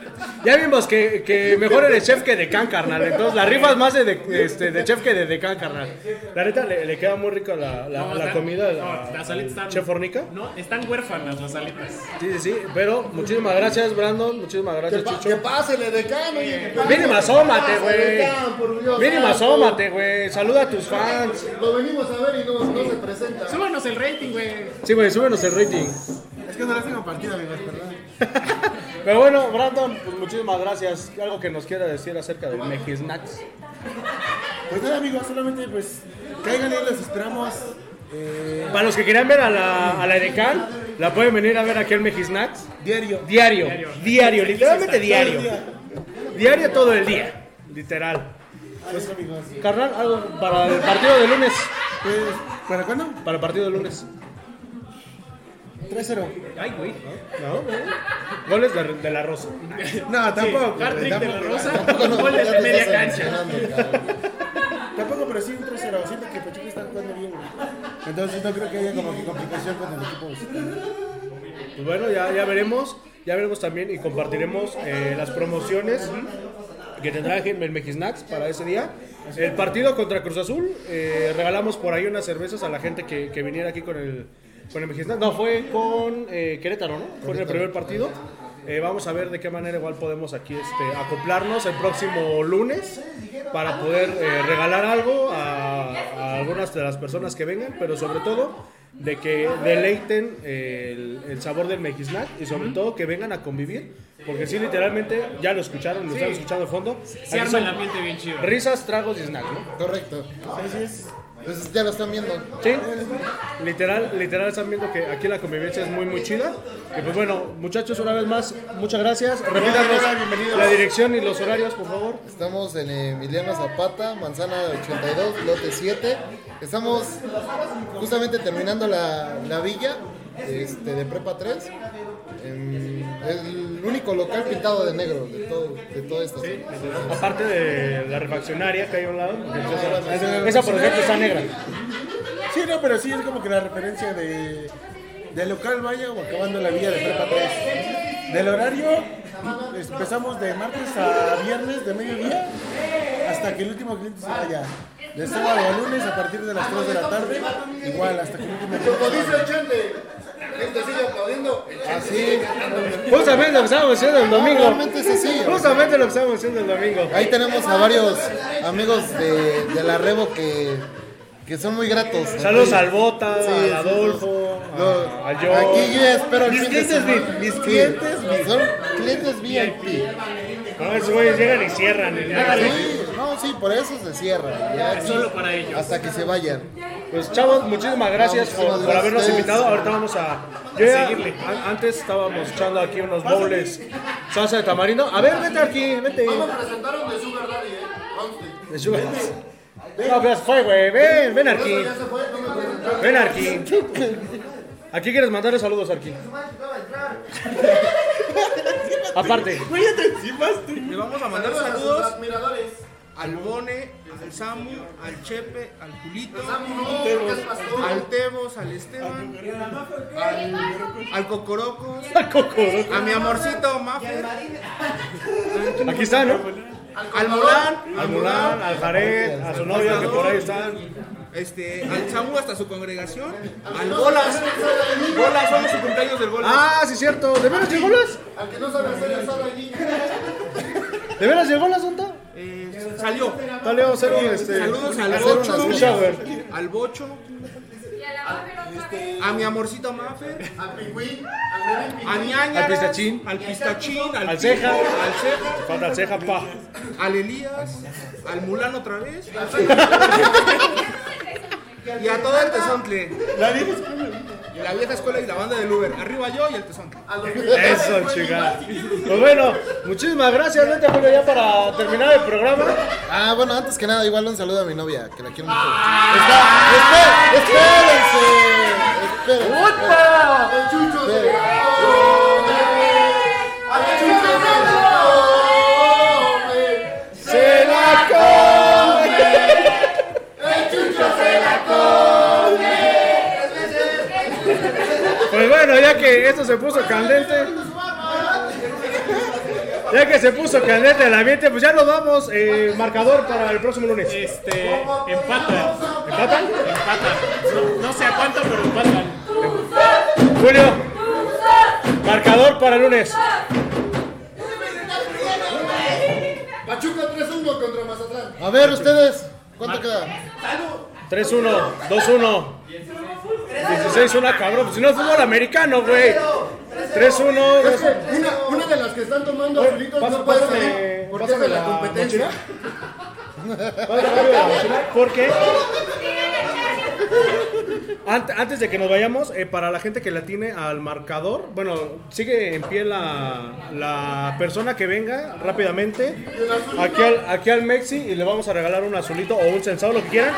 Ya vimos que, que mejor eres chef que decán, carnal. Entonces la rifa es más de, de- este, de chef que de decán, carnal. La neta le, le queda muy rica la, la- No, la está- comida. no, la- las alitas están. Chef Fornica. No, están huérfanas las alitas. Sí, sí, sí. Pero muchísimas gracias, Brandon. Muchísimas Que, gracias, pa- Chucho. que pásele decano, que Mínimo asómate, güey. Mínimo asómate, güey. Saluda a tus fans. Lo venimos a ver y no, no se presenta. Súbanos el rating, güey. Sí, güey, súbenos el rating. Es que no la tengo partida, amigos, perdón. Pero bueno, Brandon, pues muchísimas gracias. Algo que nos quiera decir acerca del Mejisnacks. Pues nada amigos, solamente pues caigan y los esperamos. eh, Para los que quieran ver a la, a la Edecán, la pueden venir a ver aquí en Mejisnacks. diario. Diario, diario, literalmente diario. Diario todo el día, literal. Adiós, amigos. Carnal, algo para el partido de lunes. Pues, ¿Para cuándo? Para el partido de lunes. 3-0. Ay, güey. ¿No? Goles de, de la Rosa. No, tampoco. Hat-trick de la Rosa, Tampoco goles de media cancha. emocionando, cabrón. Tampoco, pero sí un 3-0. Siento que Pachuca está jugando bien, güey. Entonces no creo que haya como que complicación con el equipo. Pues bueno, ya, ya veremos. Ya veremos también y compartiremos eh, las promociones que tendrá el Mejisnacks para ese día. El partido contra Cruz Azul, eh, regalamos por ahí unas cervezas a la gente que, que viniera aquí con el, con el Mejisnacks. No, fue con eh, Querétaro, ¿no? Fue en el primer partido. Eh, vamos a ver de qué manera igual podemos aquí este, acoplarnos el próximo lunes para poder eh, regalar algo a, a algunas de las personas que vengan, pero sobre todo de que deleiten el, el sabor del Mejisnack y sobre todo que vengan a convivir, porque sí, literalmente, ya lo escucharon, lo están escuchando de fondo. Se arma el ambiente bien chido. Risas, tragos y snack, ¿no? Correcto. Entonces ya lo están viendo. Sí, literal, literal están viendo que aquí la convivencia es muy muy chida. Y pues bueno, muchachos, una vez más, muchas gracias. Repítanos la dirección y los horarios, por favor. Estamos en Emiliano Zapata, Manzana 82, lote 7. Estamos justamente terminando la, la villa este, de Prepa 3. Em, el único local pintado de negro de todo, de toda esta zona. Aparte de la refaccionaria que hay a un lado. porque Esa, esa, por ejemplo, está negra. Sí, no, pero sí es como que la referencia de del local vaya o acabando la villa de Prepa 3. Del horario, empezamos de martes a viernes de mediodía hasta que el último cliente se vaya. De sábado a lunes a partir de las 3 de la tarde, igual hasta que el último cliente Gente sigue aplaudiendo. Así, Justamente lo que estábamos haciendo el domingo. realmente es así. Justamente lo que estábamos haciendo el domingo. Ahí tenemos a varios amigos de, de la Rebo que, que son muy gratos. Saludos al Bota, Sí, al Adolfo, No, a- Joe. Aquí yo espero el Mis fin de clientes semana. Mis Sí, clientes VIP. Son clientes VIP. No, esos güeyes llegan y cierran. el- Sí, por eso se cierra. Ya aquí, Solo para ellos. Hasta que se vayan. Pues chavos, muchísimas gracias No, por, muchísimas por gracias habernos invitado. Ahorita vamos a, yo ya- an- antes estábamos echando aquí unos bowls salsa de tamarindo. A ver, vete aquí, vete. No me presentaron de Sugar Daddy, eh. De sugar. No, pues fue, güey. Ven, ven aquí. Ya. Ven aquí. Aquí quieres mandarle saludos aquí. Aparte. Le vamos a mandar saludos Los miradores. Al Bone, al Samu, al Chepe, al Julito, pastor. al Tebos, al Esteban, al, al Cocorocos, Cocoro. a mi amorcito Maffer, Aquí está, ¿no? al Mulan, Al Mulan, al Jared, a su novia que por ahí están. este, al Samu hasta su congregación, al Bolas, Bolas, somos su cumpleaños del Bolas. Ah, sí, cierto. ¿De veras llegó las? Al que no sabe hacer asado allí. ¿De veras llegó las, Santa? Salió. Dale, vamos a hacer un, este, Saludos al hacer Bocho, un shower. al Bocho, Y a la mujer otra vez. a mi amorcito Maffer, Al pingüín. A pingüín. Ñañaras, Al pistachín. al pistachín, al, Al ceja. Al ceja, Falta el ceja, pa. al Elías, al Mulan otra vez y a todo el Tezontle. Y la vieja escuela y la banda del Uber. Arriba yo y el los Eso, chica. Pues bueno, muchísimas gracias, vente Julio, ya para terminar el programa. Ah, bueno, antes que nada, igual un saludo a mi novia, que la quiero mucho. Está, espé- espérense. Espérense. El chucho bueno, ya que esto se puso candente. Ya que se puso candente el ambiente, pues ya nos vamos. Eh, marcador para el próximo lunes. Este, empatan. ¿Empatan? Empatan. No, no sé a cuánto, pero empatan. Julio, marcador para el lunes. Pachuca 3-1 contra Mazatlán. A ver, ustedes, ¿cuánto queda? 3-1, 2-1. 16-1, cabrón. Pues si no es fútbol americano, güey. 3-1. Una, una de las que están tomando azulitos Pasa- no puede pásame- salir porque es de la la competencia. ¿Por qué? Ant- Antes de que nos vayamos, eh, para la gente que la tiene al marcador, bueno, sigue en pie la, la persona que venga rápidamente aquí al, aquí al Mexi y le vamos a regalar un azulito o un sensado, lo que quieran.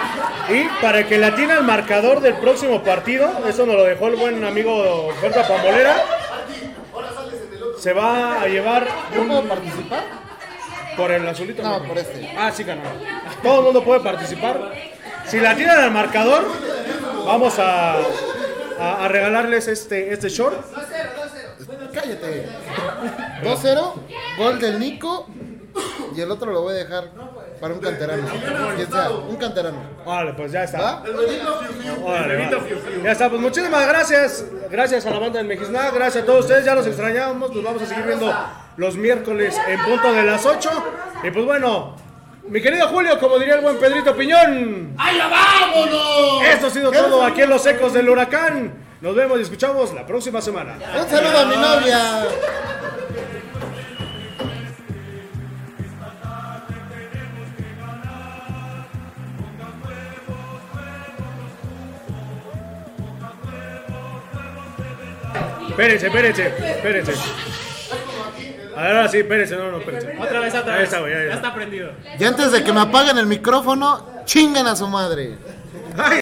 Y para el que la tiene al marcador del próximo partido, eso nos lo dejó el buen amigo Berta Pambolera, se va a llevar ¿Yo puedo participar? por el azulito. No, por este. Ah, sí, ganó. Todo el mundo puede participar. Si la tiran al marcador, vamos a, a, a regalarles este, este short. Cállate. 2-0, gol del Nico. Y el otro lo voy a dejar para un canterano. Quien sea, un canterano. Vale, pues ya está. Órale, va. Ya está, pues muchísimas gracias. Gracias a la banda del Mejisná, gracias a todos ustedes. Ya los extrañábamos. Nos vamos a seguir viendo los miércoles en punto de las 8. Y pues bueno, mi querido Julio, como diría el buen Pedrito Piñón. ¡Allá vámonos! Esto ha sido todo aquí en los ecos del huracán. Nos vemos y escuchamos la próxima semana. Un saludo a mi novia. Espérense, espérense, espérense. Ahora sí, espérense, no, no, espérense. Otra vez, otra Ahí vez. está, güey, ahí ya está. prendido. Y antes de que me apaguen el micrófono, chingan a su madre. Ay,